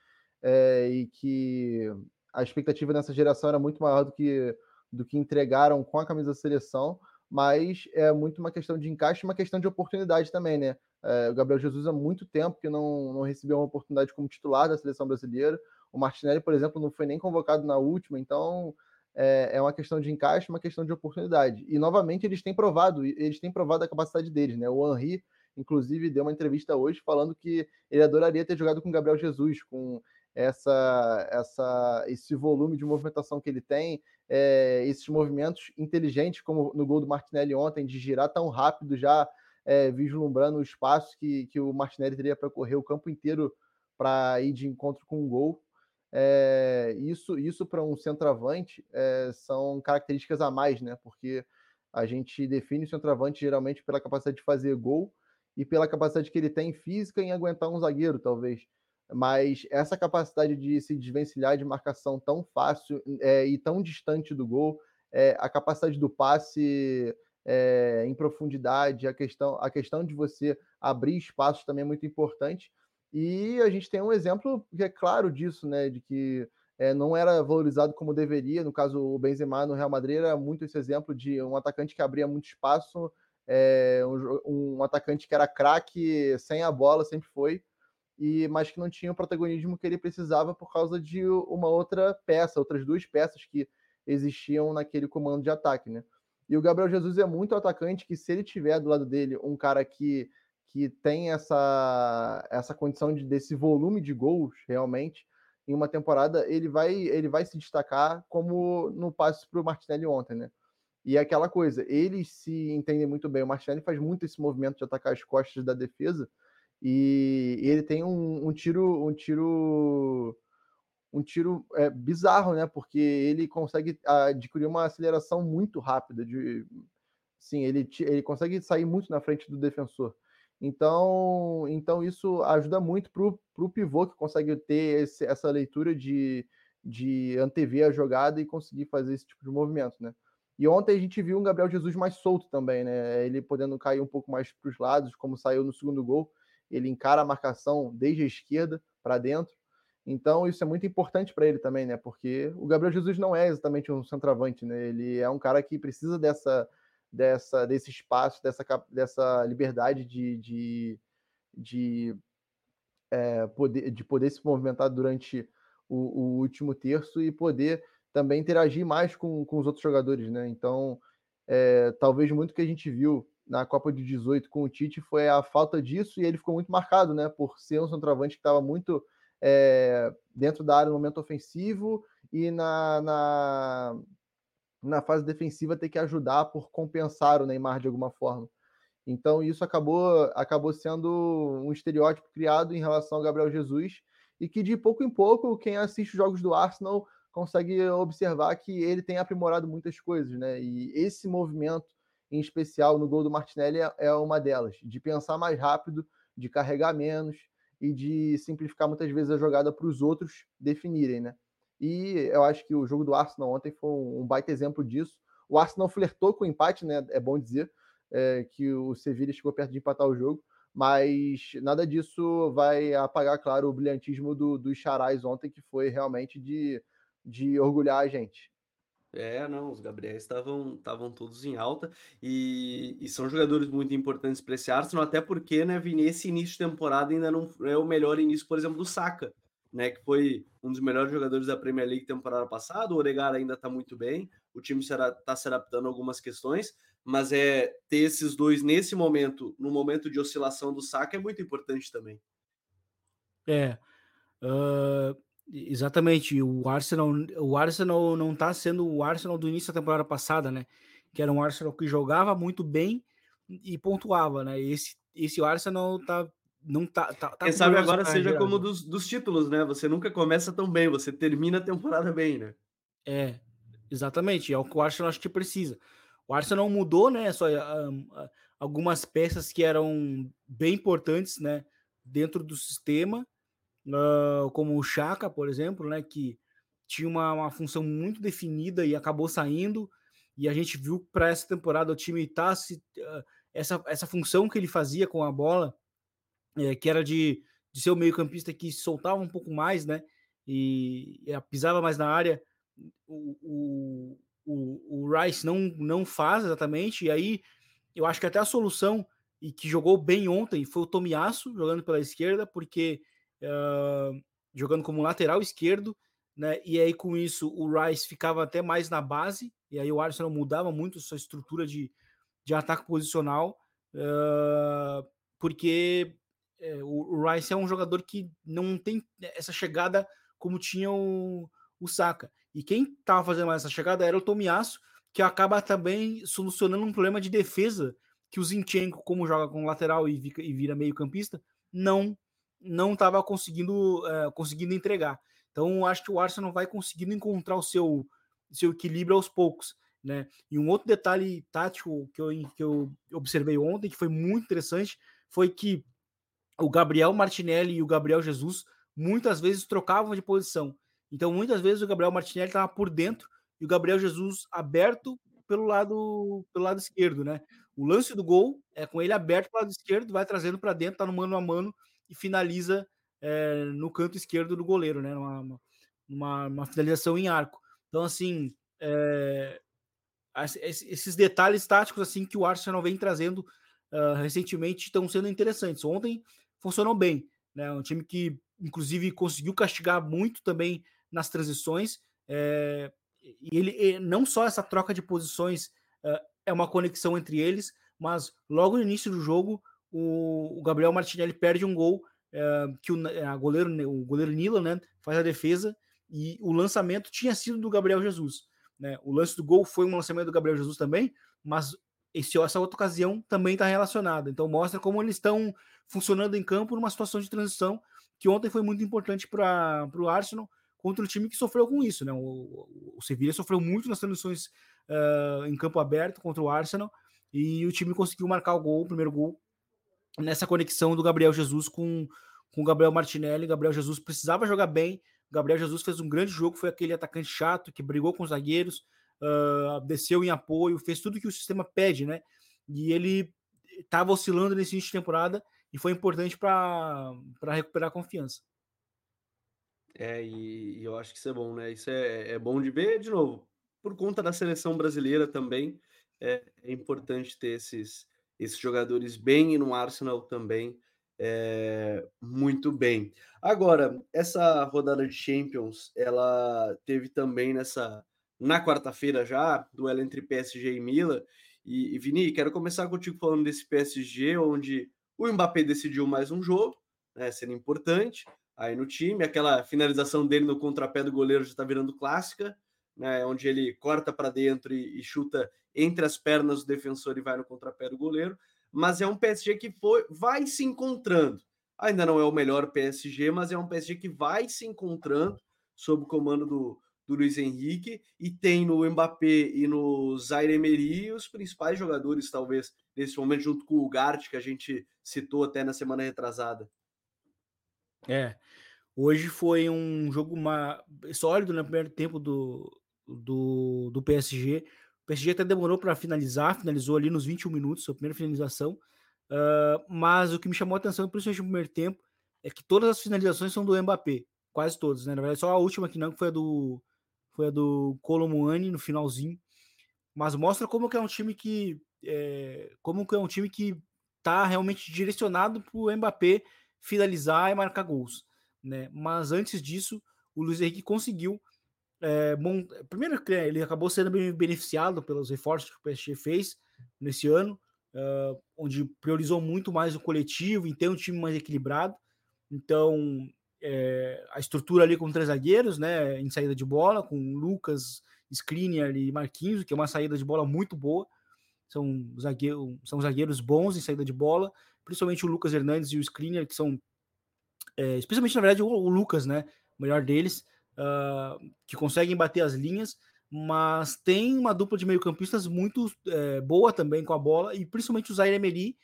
é, e que a expectativa nessa geração era muito maior do que, do que entregaram com a camisa da seleção, mas é muito uma questão de encaixe uma questão de oportunidade também, né? É, o Gabriel Jesus há muito tempo que não, não recebeu uma oportunidade como titular da seleção brasileira. O Martinelli, por exemplo, não foi nem convocado na última, então é, é uma questão de encaixe, uma questão de oportunidade. E novamente eles têm provado, eles têm provado a capacidade deles, né? O Henri, inclusive, deu uma entrevista hoje falando que ele adoraria ter jogado com Gabriel Jesus, com essa, essa, esse volume de movimentação que ele tem, é, esses movimentos inteligentes, como no gol do Martinelli ontem, de girar tão rápido, já é, vislumbrando o espaço que, que o Martinelli teria para correr o campo inteiro para ir de encontro com um gol. É, isso isso para um centroavante é, são características a mais, né? Porque a gente define o centroavante geralmente pela capacidade de fazer gol e pela capacidade que ele tem física em aguentar um zagueiro, talvez. Mas essa capacidade de se desvencilhar de marcação tão fácil é, e tão distante do gol, é, a capacidade do passe é, em profundidade, a questão, a questão de você abrir espaços também é muito importante. E a gente tem um exemplo que é claro disso, né? De que é, não era valorizado como deveria. No caso, o Benzema no Real Madrid era muito esse exemplo de um atacante que abria muito espaço, é, um, um, atacante que era craque sem a bola, sempre foi, e mas que não tinha o protagonismo que ele precisava por causa de uma outra peça, outras duas peças que existiam naquele comando de ataque, né? E o Gabriel Jesus é muito atacante que se ele tiver do lado dele um cara que que tem essa, essa condição de, desse volume de gols realmente em uma temporada, ele vai, ele vai se destacar como no passe para o Martinelli ontem, né? E é aquela coisa, eles se entendem muito bem. O Martinelli faz muito esse movimento de atacar as costas da defesa e ele tem um, um tiro, um tiro, um tiro é, bizarro, né? Porque ele consegue adquirir uma aceleração muito rápida. De, sim, ele, ele consegue sair muito na frente do defensor. Então, então isso ajuda muito para o pivô que consegue ter esse, essa leitura de, de antever a jogada e conseguir fazer esse tipo de movimento, né? E ontem a gente viu um Gabriel Jesus mais solto também, né? Ele podendo cair um pouco mais para os lados, como saiu no segundo gol. Ele encara a marcação desde a esquerda para dentro. Então isso é muito importante para ele também, né? Porque o Gabriel Jesus não é exatamente um centroavante, né? Ele é um cara que precisa dessa dessa, desse espaço, dessa, dessa liberdade de, de, de, é, poder, de poder se movimentar durante o, o, último terço e poder também interagir mais com, com os outros jogadores, né? Então, é, talvez muito que a gente viu na Copa de 18 com o Tite foi a falta disso e ele ficou muito marcado, né? Por ser um centroavante que estava muito é, dentro da área no momento ofensivo e na, na, na fase defensiva ter que ajudar por compensar o Neymar de alguma forma. Então isso acabou acabou sendo um estereótipo criado em relação ao Gabriel Jesus e que de pouco em pouco quem assiste os jogos do Arsenal consegue observar que ele tem aprimorado muitas coisas, né? E esse movimento, em especial no gol do Martinelli, é, é uma delas, de pensar mais rápido, de carregar menos e de simplificar muitas vezes a jogada para os outros definirem, né? E eu acho que o jogo do Arsenal ontem foi um baita exemplo disso. O Arsenal flertou com o empate, né? É bom dizer é, que o Sevilla chegou perto de empatar o jogo, mas nada disso vai apagar, claro, o brilhantismo do, dos Charais ontem, que foi realmente de de orgulhar a gente. É, não, os Gabriéis estavam estavam todos em alta e, e são jogadores muito importantes para esse Arsenal, até porque, né, Vini, esse início de temporada ainda não é o melhor início, por exemplo, do Saka, né, que foi um dos melhores jogadores da Premier League temporada passada. O Oregar ainda está muito bem, o time está se adaptando a algumas questões, mas é ter esses dois nesse momento, no momento de oscilação do Saka, é muito importante também. É. Uh, Exatamente, o Arsenal, o Arsenal não está sendo o Arsenal do início da temporada passada, né? Que era um Arsenal que jogava muito bem e pontuava, né? Esse esse Arsenal tá não tá, tá, tá Quem sabe agora seja como dos, dos títulos, né? Você nunca começa tão bem, você termina a temporada bem, né? É, exatamente, é o que o Arsenal acho que precisa. O Arsenal mudou, né? Só um, algumas peças que eram bem importantes, né? Dentro do sistema uh, como o Chaka, por exemplo, né, que tinha uma, uma, função muito definida e acabou saindo. E a gente viu para essa temporada o time tá se, uh, essa, essa função que ele fazia com a bola, é, que era de, de ser o meio-campista que soltava um pouco mais, né? E, e pisava mais na área. O, o, o, Rice não, não faz exatamente. E aí eu acho que até a solução, e que jogou bem ontem, foi o Tomiasso jogando pela esquerda, porque uh, jogando como lateral esquerdo, né? E aí com isso o Rice ficava até mais na base, e aí o Arsenal mudava muito sua estrutura de, de ataque posicional, uh, porque é, o, Rice é um jogador que não tem essa chegada como tinha o, o Saka. E quem estava fazendo mais essa chegada era o Tomiasso, que acaba também solucionando um problema de defesa que o Zinchenko, como joga com lateral e, e vira meio campista, não não estava conseguindo, uh, conseguindo entregar. Então, acho que o Arsenal vai conseguindo encontrar o seu, seu equilíbrio aos poucos. Né? E um outro detalhe tático que eu, que eu observei ontem, que foi muito interessante, foi que o Gabriel Martinelli e o Gabriel Jesus muitas vezes trocavam de posição. Então, muitas vezes o Gabriel Martinelli estava por dentro e o Gabriel Jesus aberto pelo lado pelo lado esquerdo, né? O lance do gol é com ele aberto para o lado esquerdo, vai trazendo para dentro, tá no mano a mano e finaliza é, no canto esquerdo do goleiro, né? Uma, uma, uma finalização em arco. Então, assim, é, esses detalhes táticos assim que o Arsenal vem trazendo uh, recentemente estão sendo interessantes. Ontem funcionou bem, né? Um time que, inclusive, conseguiu castigar muito também nas transições. É, e ele não só essa troca de posições uh, é uma conexão entre eles, mas logo no início do jogo o, o Gabriel Martinelli perde um gol é, que o, eh, goleiro, o goleiro Nila né, faz a defesa e o lançamento tinha sido do Gabriel Jesus. Né? O lance do gol foi um lançamento do Gabriel Jesus também, mas esse, essa outra ocasião também está relacionada. Então mostra como eles estão funcionando em campo numa situação de transição que ontem foi muito importante para o Arsenal contra o time que sofreu com isso. Né? O, o, o Sevilla sofreu muito nas transições uh, em campo aberto contra o Arsenal e o time conseguiu marcar o gol, o primeiro gol nessa conexão do Gabriel Jesus com, com o Gabriel Martinelli. Gabriel Jesus precisava jogar bem. Gabriel Jesus fez um grande jogo, foi aquele atacante chato que brigou com os zagueiros, uh, desceu em apoio, fez tudo que o sistema pede, né? E ele estava oscilando nesse início de temporada e foi importante para recuperar a confiança. É, e, e, eu acho que isso é bom, né? Isso é, é bom de ver, de novo, por conta da seleção brasileira também, é, é importante ter esses, esses jogadores bem e no Arsenal também é, muito bem. Agora, essa rodada de Champions, ela teve também nessa na quarta-feira já, duelo entre PSG e Milan. E, e Vini, quero começar contigo falando desse PSG, onde o Mbappé decidiu mais um jogo, né, sendo importante aí no time. Aquela finalização dele no contrapé do goleiro já está virando clássica, né, onde ele corta para dentro e, e, chuta entre as pernas do defensor e vai no contrapé do goleiro. Mas é um PSG que foi, vai se encontrando. Ainda não é o melhor PSG, mas é um PSG que vai se encontrando sob o comando do, do Luiz Henrique e tem no Mbappé e no Zaire Emery os principais jogadores, talvez, nesse momento, junto com o Gart, que a gente citou até na semana retrasada. É, hoje foi um jogo uma... sólido no primeiro tempo do, do, do PSG. O PSG até demorou para finalizar, finalizou ali nos 21 minutos, sua primeira finalização. Uh, mas o que me chamou a atenção, principalmente no primeiro tempo, é que todas as finalizações são do Mbappé. Quase todas, né? Na verdade, só a última que não, que foi a do, foi a do Colomuani no finalzinho. Mas mostra como que é um time que. É, como que é um time que tá realmente direcionado para o Mbappé finalizar e marcar gols. Né? Mas antes disso, o Luiz Henrique conseguiu. É, bom, primeiro, ele acabou sendo bem beneficiado pelos reforços que o PSG fez nesse ano, uh, onde priorizou muito mais o coletivo e ter um time mais equilibrado. Então, é, a estrutura ali com três zagueiros, né, em saída de bola, com Lucas, Skriniar e Marquinhos, que é uma saída de bola muito boa. São, zagueiro, são zagueiros bons em saída de bola, principalmente o Lucas Hernandes e o Skriniar, que são, é, especialmente na verdade o, o, Lucas, né, o melhor deles, uh, que conseguem bater as linhas, mas tem uma dupla de meio-campistas muito é, boa também com a bola, e principalmente o Zaire Emery,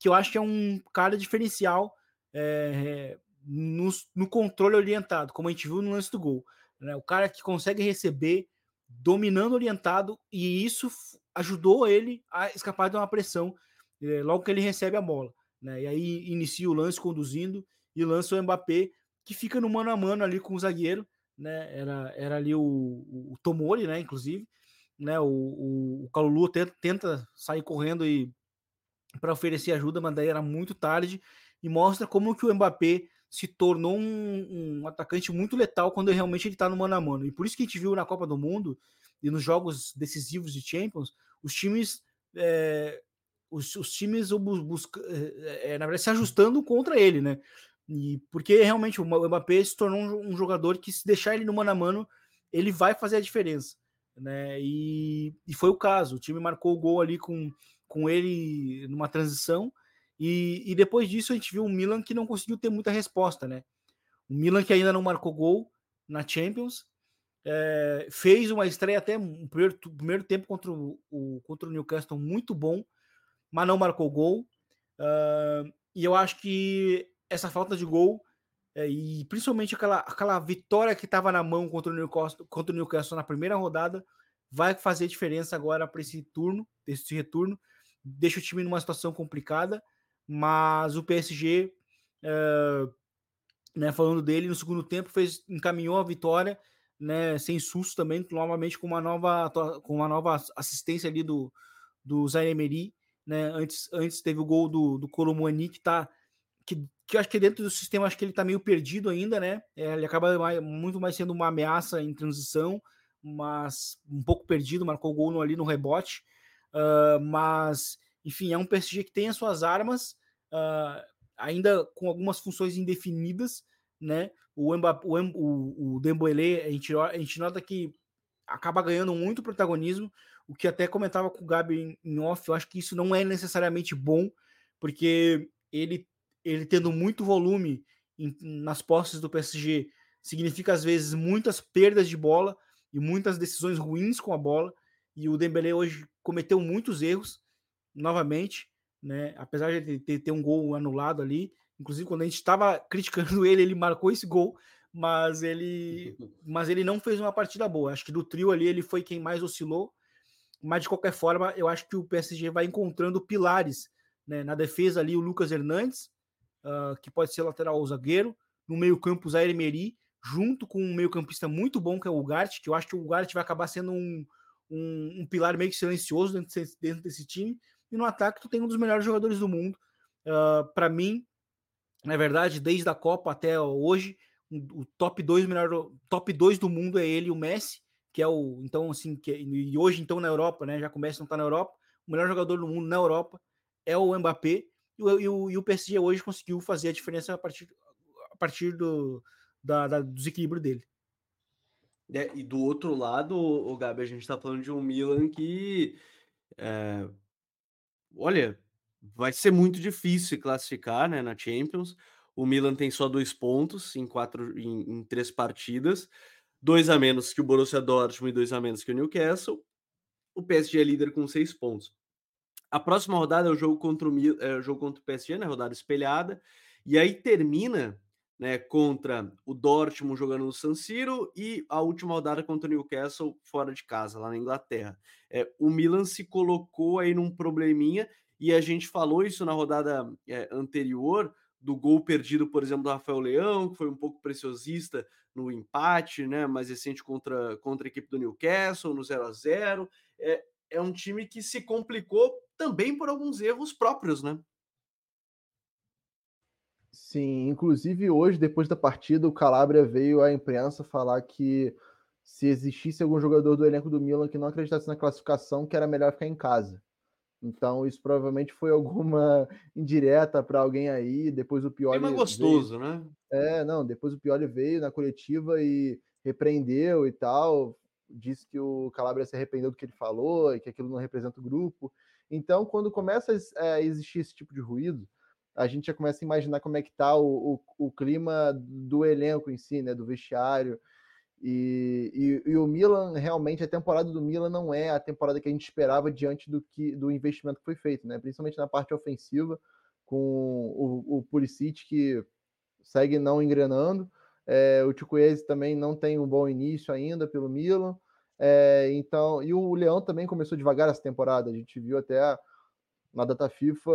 que eu acho que é um cara diferencial. É, no, no, controle orientado, como a gente viu no lance do gol. Né? O cara que consegue receber dominando orientado, e isso ajudou ele a escapar de uma pressão é, logo que ele recebe a bola. Né? E aí inicia o lance conduzindo e lança o Mbappé, que fica no mano a mano ali com o zagueiro. Né? Era, era ali o, o Tomori, né? inclusive. Né? O, o, o Calulu tenta, tenta sair correndo e para oferecer ajuda, mas daí era muito tarde e mostra como que o Mbappé se tornou um, um, atacante muito letal quando realmente ele está no mano a mano. E por isso que a gente viu na Copa do Mundo e nos jogos decisivos de Champions, os times. É, os, os, times busca, é, é, na verdade, se ajustando contra ele, né? E porque realmente o Mbappé se tornou um, um, jogador que, se deixar ele no mano a mano, ele vai fazer a diferença. Né? E, e foi o caso. O time marcou o gol ali com, com ele numa transição e, e depois disso a gente viu o Milan que não conseguiu ter muita resposta, né? O Milan que ainda não marcou gol na Champions, é, fez uma estreia até um primeiro, primeiro tempo contra o, o, contra o Newcastle muito bom, mas não marcou gol. Uh, e eu acho que essa falta de gol é, e principalmente aquela, aquela vitória que estava na mão contra o, Newcastle, contra o Newcastle na primeira rodada vai fazer diferença agora para esse turno, esse retorno. Deixa o time numa situação complicada mas o PSG, uh, né, falando dele, no segundo tempo fez encaminhou a vitória, né, sem susto também, novamente com uma nova com uma nova assistência ali do do Zaire Emery, né? Antes antes teve o gol do do Colomani que tá que, que acho que dentro do sistema acho que ele tá meio perdido ainda, né? É, ele acaba mais, muito mais sendo uma ameaça em transição, mas um pouco perdido, marcou gol no, ali no rebote. Uh, mas enfim, é um PSG que tem as suas armas, uh, ainda com algumas funções indefinidas, né? O, o, o, o Dembélé, a gente, a gente nota que acaba ganhando muito protagonismo, o que até comentava com o Gabi em, em off, eu acho que isso não é necessariamente bom, porque ele, ele tendo muito volume em, nas posses do PSG, significa às vezes muitas perdas de bola e muitas decisões ruins com a bola, e o Dembélé hoje cometeu muitos erros, novamente, né? Apesar de ter, ter um gol anulado ali, inclusive quando a gente estava criticando ele, ele marcou esse gol, mas ele, mas ele não fez uma partida boa. Acho que do trio ali ele foi quem mais oscilou. Mas de qualquer forma, eu acho que o PSG vai encontrando pilares né? na defesa ali o Lucas Hernandes, uh, que pode ser lateral ou zagueiro, no meio-campo o Zaire Emery, junto com um meio-campista muito bom que é o Ugarte, que eu acho que o Ugarte vai acabar sendo um, um, um pilar meio que silencioso dentro desse, dentro desse time e no ataque tu tem um dos melhores jogadores do mundo. Uh, ah, para mim, na verdade, desde a Copa até hoje, o top 2 melhor top 2 do mundo é ele o Messi, que é o então assim que, e hoje então na Europa, né? Já começa não tá na Europa, o melhor jogador do mundo na Europa é o Mbappé e o, e o, e o PSG hoje conseguiu fazer a diferença a partir, a partir do, da, da, desequilíbrio dele. É, e do outro lado, o Gabi, a gente está falando de um Milan que, é, olha, vai ser muito difícil classificar né, na Champions. O Milan tem só dois pontos em quatro, em, em três partidas, dois a menos que o Borussia Dortmund e dois a menos que o Newcastle. O PSG é líder com seis pontos. A próxima rodada é o jogo contra o, é, o jogo contra o PSG, né? Rodada espelhada. E aí termina né, contra o Dortmund jogando no San Siro e a última rodada contra o Newcastle fora de casa, lá na Inglaterra. É, o Milan se colocou aí num probleminha e a gente falou isso na rodada é, anterior do gol perdido, por exemplo, do Rafael Leão, que foi um pouco preciosista no empate, né, mais recente contra, contra a equipe do Newcastle, no 0 a 0 é, é um time que se complicou também por alguns erros próprios, né? Sim, inclusive hoje, depois da partida, o Calabria veio à imprensa falar que se existisse algum jogador do elenco do Milan que não acreditasse na classificação, que era melhor ficar em casa. Então, isso provavelmente foi alguma indireta para alguém aí. Depois o Pioli. É gostoso, veio... né? É, não. Depois o Pioli veio na coletiva e repreendeu e tal. Disse que o Calabria se arrependeu do que ele falou e que aquilo não representa o grupo. Então, quando começa a existir esse tipo de ruído, a gente já começa a imaginar como é que está o, o, o, clima do elenco em si, né, do vestiário. E, e, e, o Milan, realmente, a temporada do Milan não é a temporada que a gente esperava diante do, que, do investimento que foi feito, né? principalmente na parte ofensiva, com o, o Pulisic que segue não engrenando. É, o Chukwueze também não tem um bom início ainda pelo Milan. É, então, e o Leão também começou devagar essa temporada. A gente viu até na data FIFA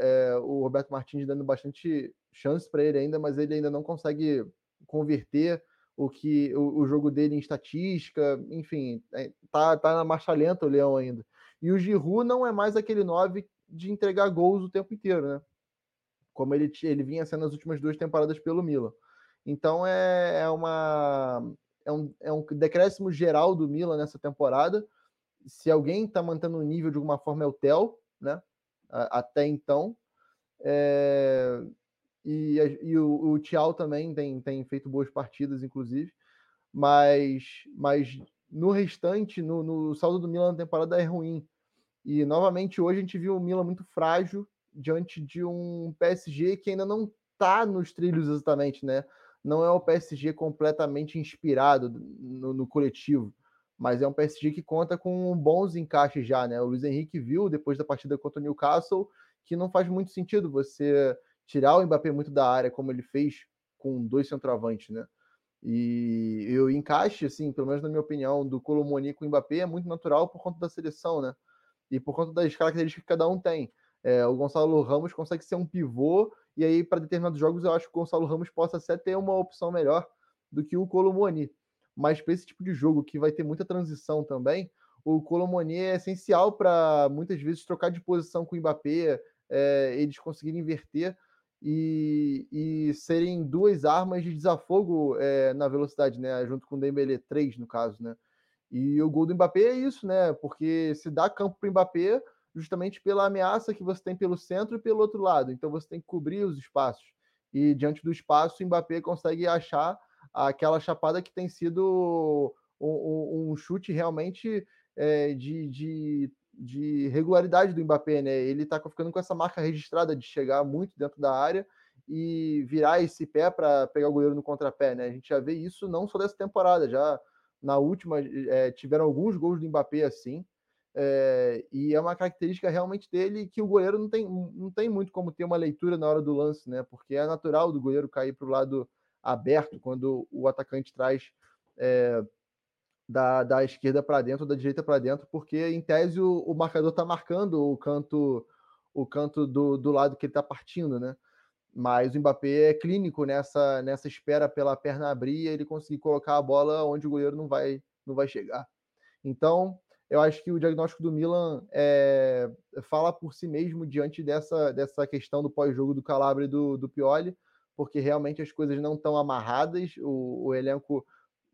é, o Roberto Martins dando bastante chance para ele ainda, mas ele ainda não consegue converter o que o, o jogo dele em estatística, enfim, é, tá, tá na marcha lenta o Leão ainda. E o Giroud não é mais aquele 9 de entregar gols o tempo inteiro, né? Como ele, ele vinha sendo nas últimas duas temporadas pelo Milan. Então é, é uma é um, é um decréscimo geral do Milan nessa temporada. Se alguém está mantendo o nível de alguma forma é o Tel, né? Até então. É, e, e, o, o Thial também tem, tem feito boas partidas, inclusive. Mas, mas no restante, no, no saldo do Milan na temporada é ruim. E novamente hoje a gente viu o Milan muito frágil diante de um PSG que ainda não está nos trilhos exatamente, né? Não é o PSG completamente inspirado no, no coletivo mas é um PSG que conta com bons encaixes já, né? O Luiz Henrique viu depois da partida contra o Newcastle que não faz muito sentido você tirar o Mbappé muito da área como ele fez com dois centroavantes, né? E o encaixe, assim, pelo menos na minha opinião, do Colomoni com o Mbappé é muito natural por conta da seleção, né? E por conta das características que cada um tem. É, o Gonçalo Ramos consegue ser um pivô, e aí, para determinados jogos, eu acho que o Gonçalo Ramos possa até ter uma opção melhor do que o Colomoni mas para esse tipo de jogo que vai ter muita transição também, o Colomoni é essencial para muitas vezes trocar de posição com o Mbappé, é, eles conseguirem inverter e, e, serem duas armas de desafogo é, na velocidade, né? Junto com o Dembélé, três no caso, né? E o gol do Mbappé é isso, né? Porque se dá campo para o Mbappé justamente pela ameaça que você tem pelo centro e pelo outro lado. Então você tem que cobrir os espaços. E diante do espaço, o Mbappé consegue achar aquela chapada que tem sido um, um chute realmente é, de, de, de, regularidade do Mbappé, né? Ele está ficando com essa marca registrada de chegar muito dentro da área e virar esse pé para pegar o goleiro no contrapé, né? A gente já vê isso não só dessa temporada, já na última é, tiveram alguns gols do Mbappé assim. É, e é uma característica realmente dele que o goleiro não tem, não tem muito como ter uma leitura na hora do lance, né? Porque é natural do goleiro cair para o lado aberto quando o atacante traz é, da, da esquerda para dentro, da direita para dentro, porque em tese o, o marcador está marcando o canto o canto do, do lado que ele está partindo, né? Mas o Mbappé é clínico nessa, nessa espera pela perna abrir ele conseguir colocar a bola onde o goleiro não vai, não vai chegar. Então, eu acho que o diagnóstico do Milan é, fala por si mesmo diante dessa, dessa questão do pós-jogo do Calabria e do, do Pioli porque realmente as coisas não estão amarradas, o, o elenco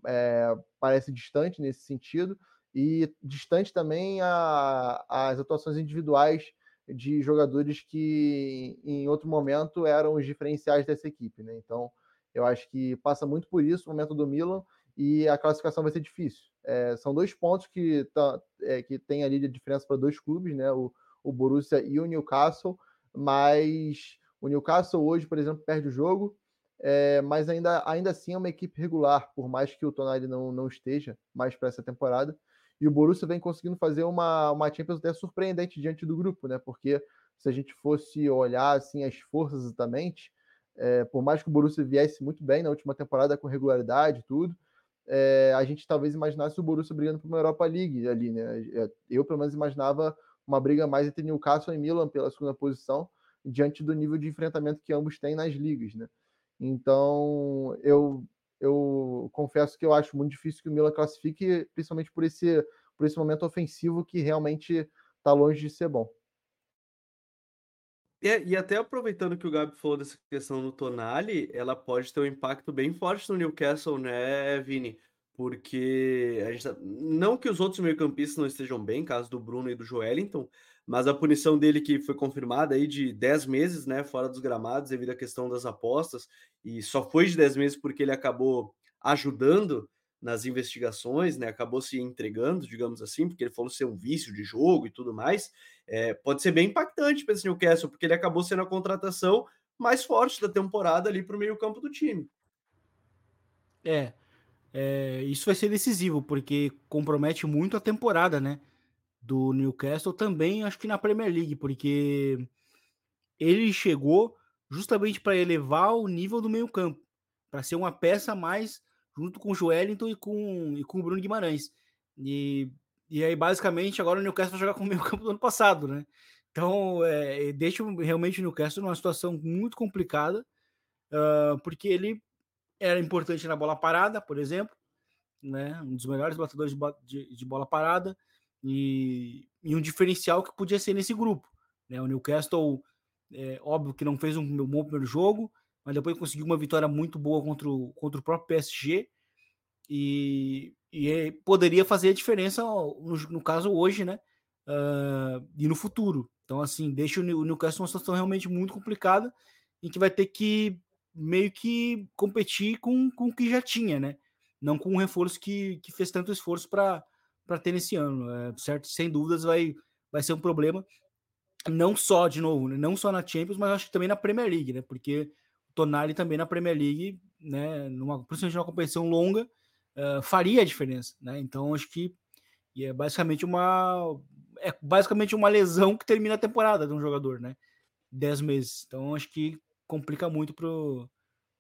é, parece distante nesse sentido, e distante também a, as atuações individuais de jogadores que em outro momento eram os diferenciais dessa equipe. Né? Então, eu acho que passa muito por isso o momento do Milan e a classificação vai ser difícil. É, são dois pontos que, tá, é, que tem ali de diferença para dois clubes, né? o, o Borussia e o Newcastle, mas o Newcastle hoje, por exemplo, perde o jogo, é, mas ainda, ainda assim é uma equipe regular, por mais que o Tonali não, não esteja mais para essa temporada. E o Borussia vem conseguindo fazer uma, uma Champions até surpreendente diante do grupo, né? Porque se a gente fosse olhar assim as forças exatamente, é, por mais que o Borussia viesse muito bem na última temporada com regularidade e tudo, é, a gente talvez imaginasse o Borussia brigando por uma Europa League ali, né? É, eu pelo menos imaginava uma briga mais entre Newcastle e Milan pela segunda posição, diante do nível de enfrentamento que ambos têm nas ligas, né? Então, eu eu confesso que eu acho muito difícil que o Milan classifique, principalmente por esse, por esse momento ofensivo que realmente está longe de ser bom. É, e até aproveitando que o Gabi falou dessa questão do Tonali, ela pode ter um impacto bem forte no Newcastle, né, Vini? Porque a gente tá... não que os outros meio-campistas não estejam bem, caso do Bruno e do Joelinton, mas a punição dele que foi confirmada aí de 10 meses, né, fora dos gramados devido à questão das apostas, e só foi de 10 meses porque ele acabou ajudando nas investigações, né, acabou se entregando, digamos assim, porque ele falou ser um vício de jogo e tudo mais, é, pode ser bem impactante para esse Newcastle, porque ele acabou sendo a contratação mais forte da temporada ali para o meio campo do time. É, é, isso vai ser decisivo, porque compromete muito a temporada, né? Do Newcastle também, acho que na Premier League, porque ele chegou justamente para elevar o nível do meio-campo, para ser uma peça mais junto com o Joelinton e com, e com o Bruno Guimarães. E, e aí, basicamente, agora o Newcastle vai jogar com o meio-campo do ano passado, né? Então, é, deixa realmente o Newcastle numa situação muito complicada, uh, porque ele era importante na bola parada, por exemplo, né? Um dos melhores batedores de, de, de bola parada e, e um diferencial que podia ser nesse grupo. Né? O Newcastle, é, óbvio que não fez um bom primeiro jogo, mas depois conseguiu uma vitória muito boa contra o, contra o próprio PSG e, e poderia fazer a diferença, no, no caso hoje, né? Uh, e no futuro. Então, assim, deixa o Newcastle uma situação realmente muito complicada em que vai ter que meio que competir com, com o que já tinha, né? Não com um reforço que, que fez tanto esforço para para ter nesse ano. É, certo? Sem dúvidas vai, vai ser um problema, não só, de novo, né, não só na Champions, mas acho que também na Premier League, né? Porque o Tonali também na Premier League, né, numa, principalmente numa competição longa, uh, faria a diferença, né? Então acho que é basicamente uma é basicamente uma lesão que termina a temporada de um jogador, né? 10 meses. Então acho que complica muito pro,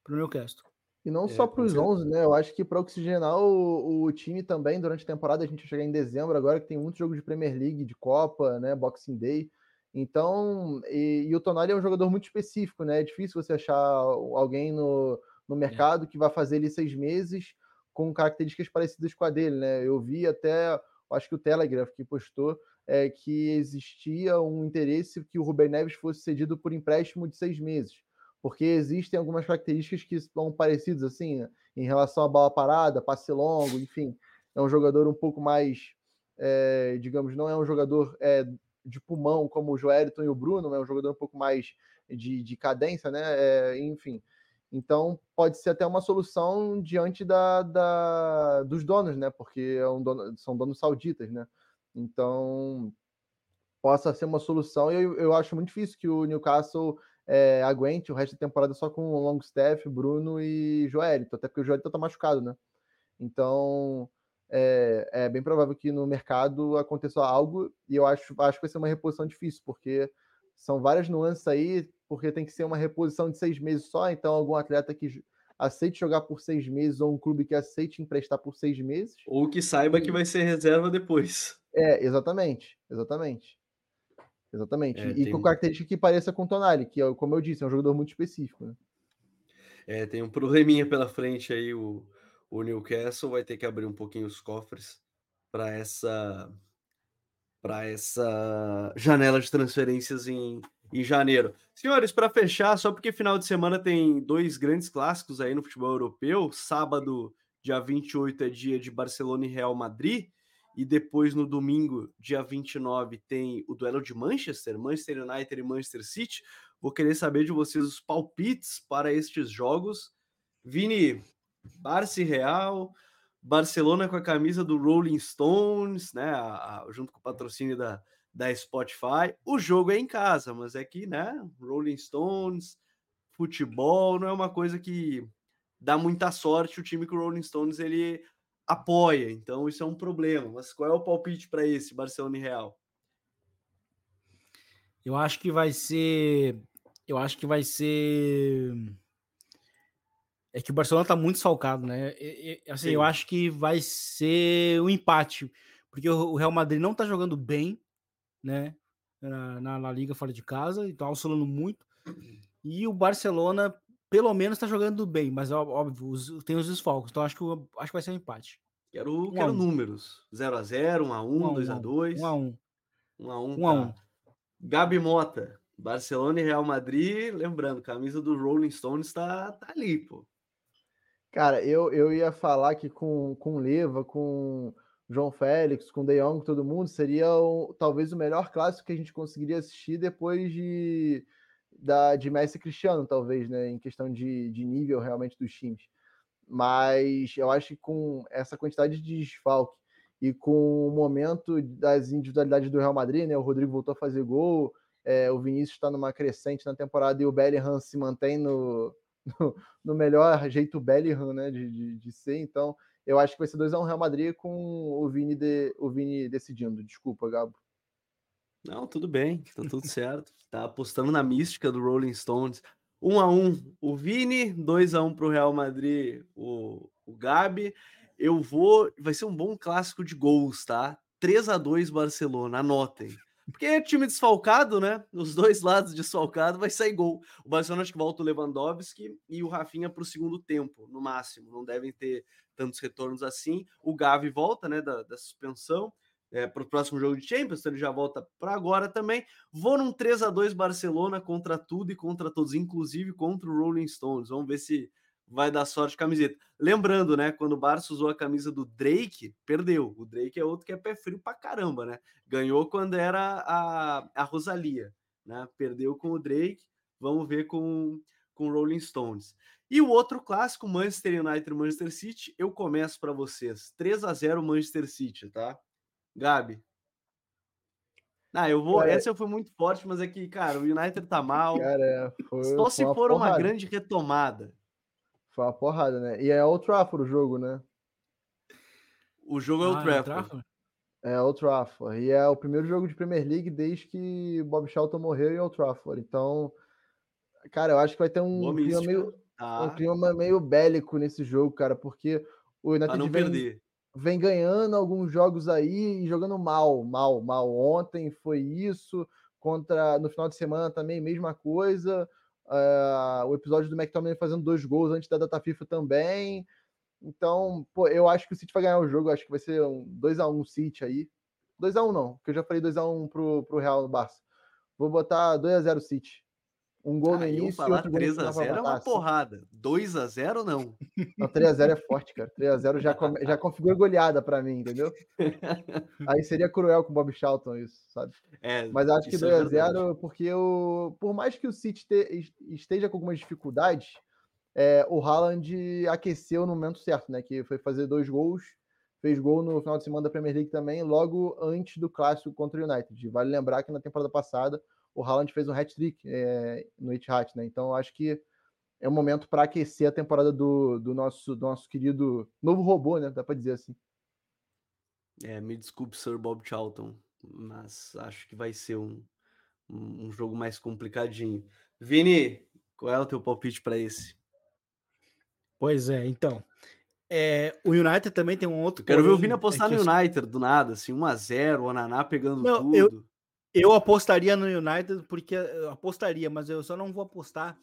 pro Newcastle. E não é, só para os 11, né? Eu acho que para oxigenar o, o, time também durante a temporada, a gente vai chegar em dezembro agora, que tem muitos jogos de Premier League, de Copa, né? Boxing Day. Então, e, e o Tonali é um jogador muito específico, né? É difícil você achar alguém no, no é. mercado é. que vai fazer ele seis meses com características parecidas com a dele, né? Eu vi até, acho que o Telegraph que postou é, que existia um interesse que o Rubem Neves fosse cedido por empréstimo de seis meses porque existem algumas características que são parecidas assim, em relação à bola parada, passe longo, enfim. É um jogador um pouco mais, é, digamos, não é um jogador é, de pulmão como o Joelton e o Bruno, é um jogador um pouco mais de, de cadência, né? É, enfim. Então pode ser até uma solução diante da, da dos donos, né? Porque é um dono, são donos sauditas, né? Então possa ser uma solução. E eu, eu acho muito difícil que o Newcastle é, aguente o resto da temporada só com Longstaff, Bruno e Joelito, até porque o Joelito tá machucado, né? Então é, é, bem provável que no mercado aconteça algo, e eu acho, acho que vai ser uma reposição difícil, porque são várias nuances aí, porque tem que ser uma reposição de seis meses só, então algum atleta que aceite jogar por seis meses, ou um clube que aceite emprestar por seis meses. Ou que saiba que vai ser reserva depois. É, exatamente, exatamente. Exatamente. É, e com característica que pareça com o Tonali, que, é, como eu disse, é um jogador muito específico. Né? É, tem um probleminha pela frente aí. O, o Newcastle vai ter que abrir um pouquinho os cofres para essa para essa janela de transferências em, em janeiro. Senhores, para fechar, só porque final de semana tem dois grandes clássicos aí no futebol europeu. Sábado dia 28 é dia de Barcelona e Real Madrid. E depois, no domingo, dia 29, tem o duelo de Manchester, Manchester United e Manchester City. Vou querer saber de vocês os palpites para estes jogos. Vini, Barça e Real, Barcelona com a camisa do Rolling Stones, né? A, a, junto com o patrocínio da, da Spotify. O jogo é em casa, mas é que, né? Rolling Stones, futebol, não é uma coisa que dá muita sorte o time que o Rolling Stones ele apoia. Então isso é um problema. Mas qual é o palpite para esse Barcelona e Real? Eu acho que vai ser. Eu acho que vai ser. É que o Barcelona tá muito salcado, né? E, e, assim, Sim. eu acho que vai ser um empate, porque o Real Madrid não tá jogando bem, né? Na, na, na Liga fora de casa, então tá oscilando muito. E o Barcelona, pelo menos, tá jogando bem, mas óbvio, os, tem os desfalques, então acho que, acho que vai ser um empate. Quero, um quero números: 0x0, 1x1, 2x2. 1x1. 1x1. 1x1. Gabi Mota, Barcelona e Real Madrid. Lembrando, camisa do Rolling Stones tá, tá ali, pô. Cara, eu, eu ia falar que com, com Leva, com João Félix, com De Jong, todo mundo, seria o, talvez o melhor clássico que a gente conseguiria assistir depois de, da, de Messi e Cristiano, talvez, né? Em questão de, de nível realmente dos times. Mas eu acho que com essa quantidade de desfalque e com o momento das individualidades do Real Madrid, né? O Rodrigo voltou a fazer gol, é, o Vinícius está numa crescente na temporada e o Bellingham se mantém no, no, no melhor jeito Bellingham, né, de, de, de, ser. Então, eu acho que vai ser 2x1 um Real Madrid com o Vini, de, o Vini decidindo. Desculpa, Gabo. Não, tudo bem, tá tudo certo. Tá apostando na mística do Rolling Stones. 1 a 1 o Vini, 2 a 1 para o Real Madrid, o, o Gabi. Eu vou, vai ser um bom clássico de gols, tá? 3 a 2 Barcelona, anotem. Porque é time desfalcado, né? Os dois lados desfalcado vai sair gol. O Barcelona acho que volta o Lewandowski e o Rafinha para o segundo tempo, no máximo. Não devem ter tantos retornos assim. O Gavi volta, né, da, da suspensão. É, para o próximo jogo de Champions, então ele já volta para agora também. Vou num 3 a 2 Barcelona contra tudo e contra todos, inclusive contra o Rolling Stones. Vamos ver se vai dar sorte camiseta. Lembrando, né, quando o Barça usou a camisa do Drake, perdeu. O Drake é outro que é pé frio pra caramba, né? Ganhou quando era a, a Rosalia, né? Perdeu com o Drake. Vamos ver com com Rolling Stones. E o outro clássico, Manchester United e Manchester City, eu começo para vocês. 3 a 0 Manchester City, tá? Gabi. Ah, eu vou. É. Essa foi muito forte, mas é que, cara, o United tá mal. Cara, foi, Só se for uma grande retomada. Foi uma porrada, né? E é o Trafford o jogo, né? O jogo é o ah, é Trafford. É o Trafford. E é o primeiro jogo de Premier League desde que Bob Charlton morreu em Old Trafford. Então, cara, eu acho que vai ter um clima meio, ah. um clima meio bélico nesse jogo, cara, porque o United vem, vem, ganhando alguns jogos aí e jogando mal, mal, mal. Ontem foi isso, contra no final de semana também, mesma coisa. Uh, o episódio do McTominay fazendo dois gols antes da data FIFA também. Então, pô, eu acho que o City vai ganhar o jogo. Acho que vai ser um 2x1 City aí. 2x1 não, porque eu já falei 2x1 pro, pro Real no Barça. Vou botar 2x0 City. Um gol ah, no início. Falar 3x0 é uma porrada. 2x0 não. Não, 3x0 é forte, cara. 3x0 já, come, já configura goleada pra mim, entendeu? Aí seria cruel com o Bob Charlton isso, sabe? É, Mas acho que 2x0, é porque eu, por mais que o City te, esteja com algumas dificuldades, é, o Haaland aqueceu no momento certo, né? Que foi fazer dois gols. Fez gol no final de semana da Premier League também, logo antes do clássico contra o United. Vale lembrar que na temporada passada o Haaland fez um hat-trick é, no Etihad, né? Então acho que é um momento para aquecer a temporada do, do, nosso, do nosso querido novo robô, né? Dá para dizer assim. É, me desculpe, Sir Bob Charlton, mas acho que vai ser um, um jogo mais complicadinho. Vini, qual é o teu palpite para esse? Pois é, então. É, o United também tem um outro. Quero ver o Vini apostar é no United do nada, assim, 1x0, o Ananá pegando Não, tudo. Eu, eu apostaria no United porque eu apostaria, mas eu só não vou apostar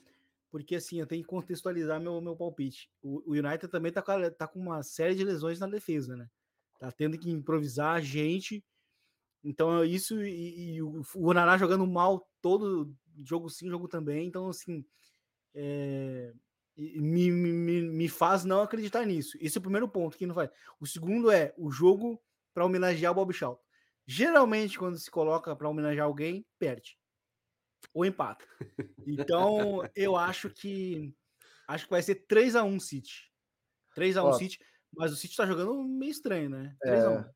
porque assim eu tenho que contextualizar meu, meu palpite. O, o United também tá com, tá com uma série de lesões na defesa, né? Tá tendo que improvisar gente. Então é isso e, e o, o Onaná jogando mal todo jogo sim, jogo também. Então assim é, me, me, me, faz não acreditar nisso. Esse é o primeiro ponto que não faz. O segundo é o jogo para homenagear o Bob Shaw. Geralmente, quando se coloca para homenagear alguém, perde. Ou empata. Então, eu acho que acho que vai ser 3 a 1 City. 3 a 1 City, mas o City tá jogando meio estranho, né? 3 a 1. É...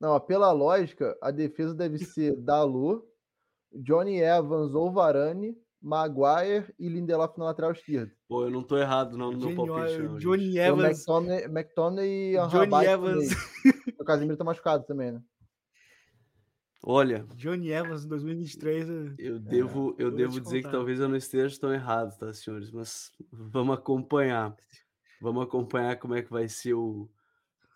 Não, pela lógica, a defesa deve ser Dalu, Johnny Evans ou Varane, Maguire e Lindelof na lateral esquerda. Pô, eu não tô errado não no meu palpite. Não, Johnny Evans. O McTominay, e Johnny Evans. O Casemiro tá machucado também, né? Olha, Johnny Evans em 2023. Eu devo, é, eu devo dizer que talvez eu não esteja tão errado, tá, senhores? Mas vamos acompanhar. Vamos acompanhar como é que vai ser o,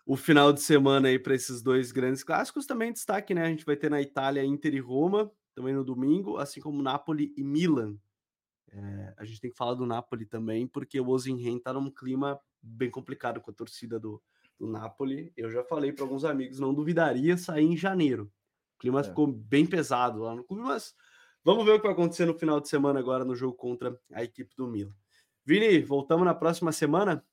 o final de semana aí para esses dois grandes clássicos. Também destaque, né? A gente vai ter na Itália Inter e Roma, também no domingo, assim como Napoli e Milan. É, a gente tem que falar do Napoli também, porque o Ozenhen tá num clima bem complicado com a torcida do, do Napoli. Eu já falei para alguns amigos, não duvidaria sair em janeiro. O clima é. ficou bem pesado lá no clube, mas vamos ver o que vai acontecer no final de semana agora no jogo contra a equipe do Milan. Vini, voltamos na próxima semana?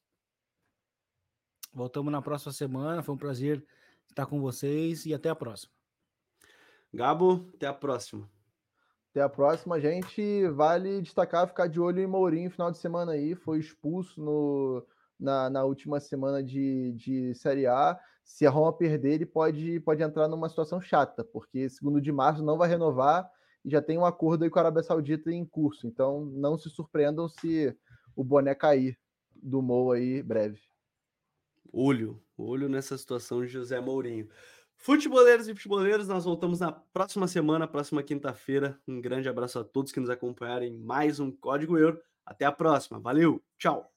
Voltamos na próxima semana. Foi um prazer estar com vocês e até a próxima. Gabo, até a próxima. Até a próxima, gente. Vale destacar, ficar de olho em Mourinho final de semana aí. Foi expulso no, na, na última semana de, de Série A se a Roma perder, ele pode, pode entrar numa situação chata, porque segundo de março não vai renovar e já tem um acordo aí com a Arábia Saudita em curso. Então não se surpreendam se o boné cair do Mou aí breve. Olho, olho nessa situação de José Mourinho. Futeboleiros e futeboleiros, nós voltamos na próxima semana, próxima quinta-feira. Um grande abraço a todos que nos acompanharem em mais um Código Euro. Até a próxima. Valeu, tchau.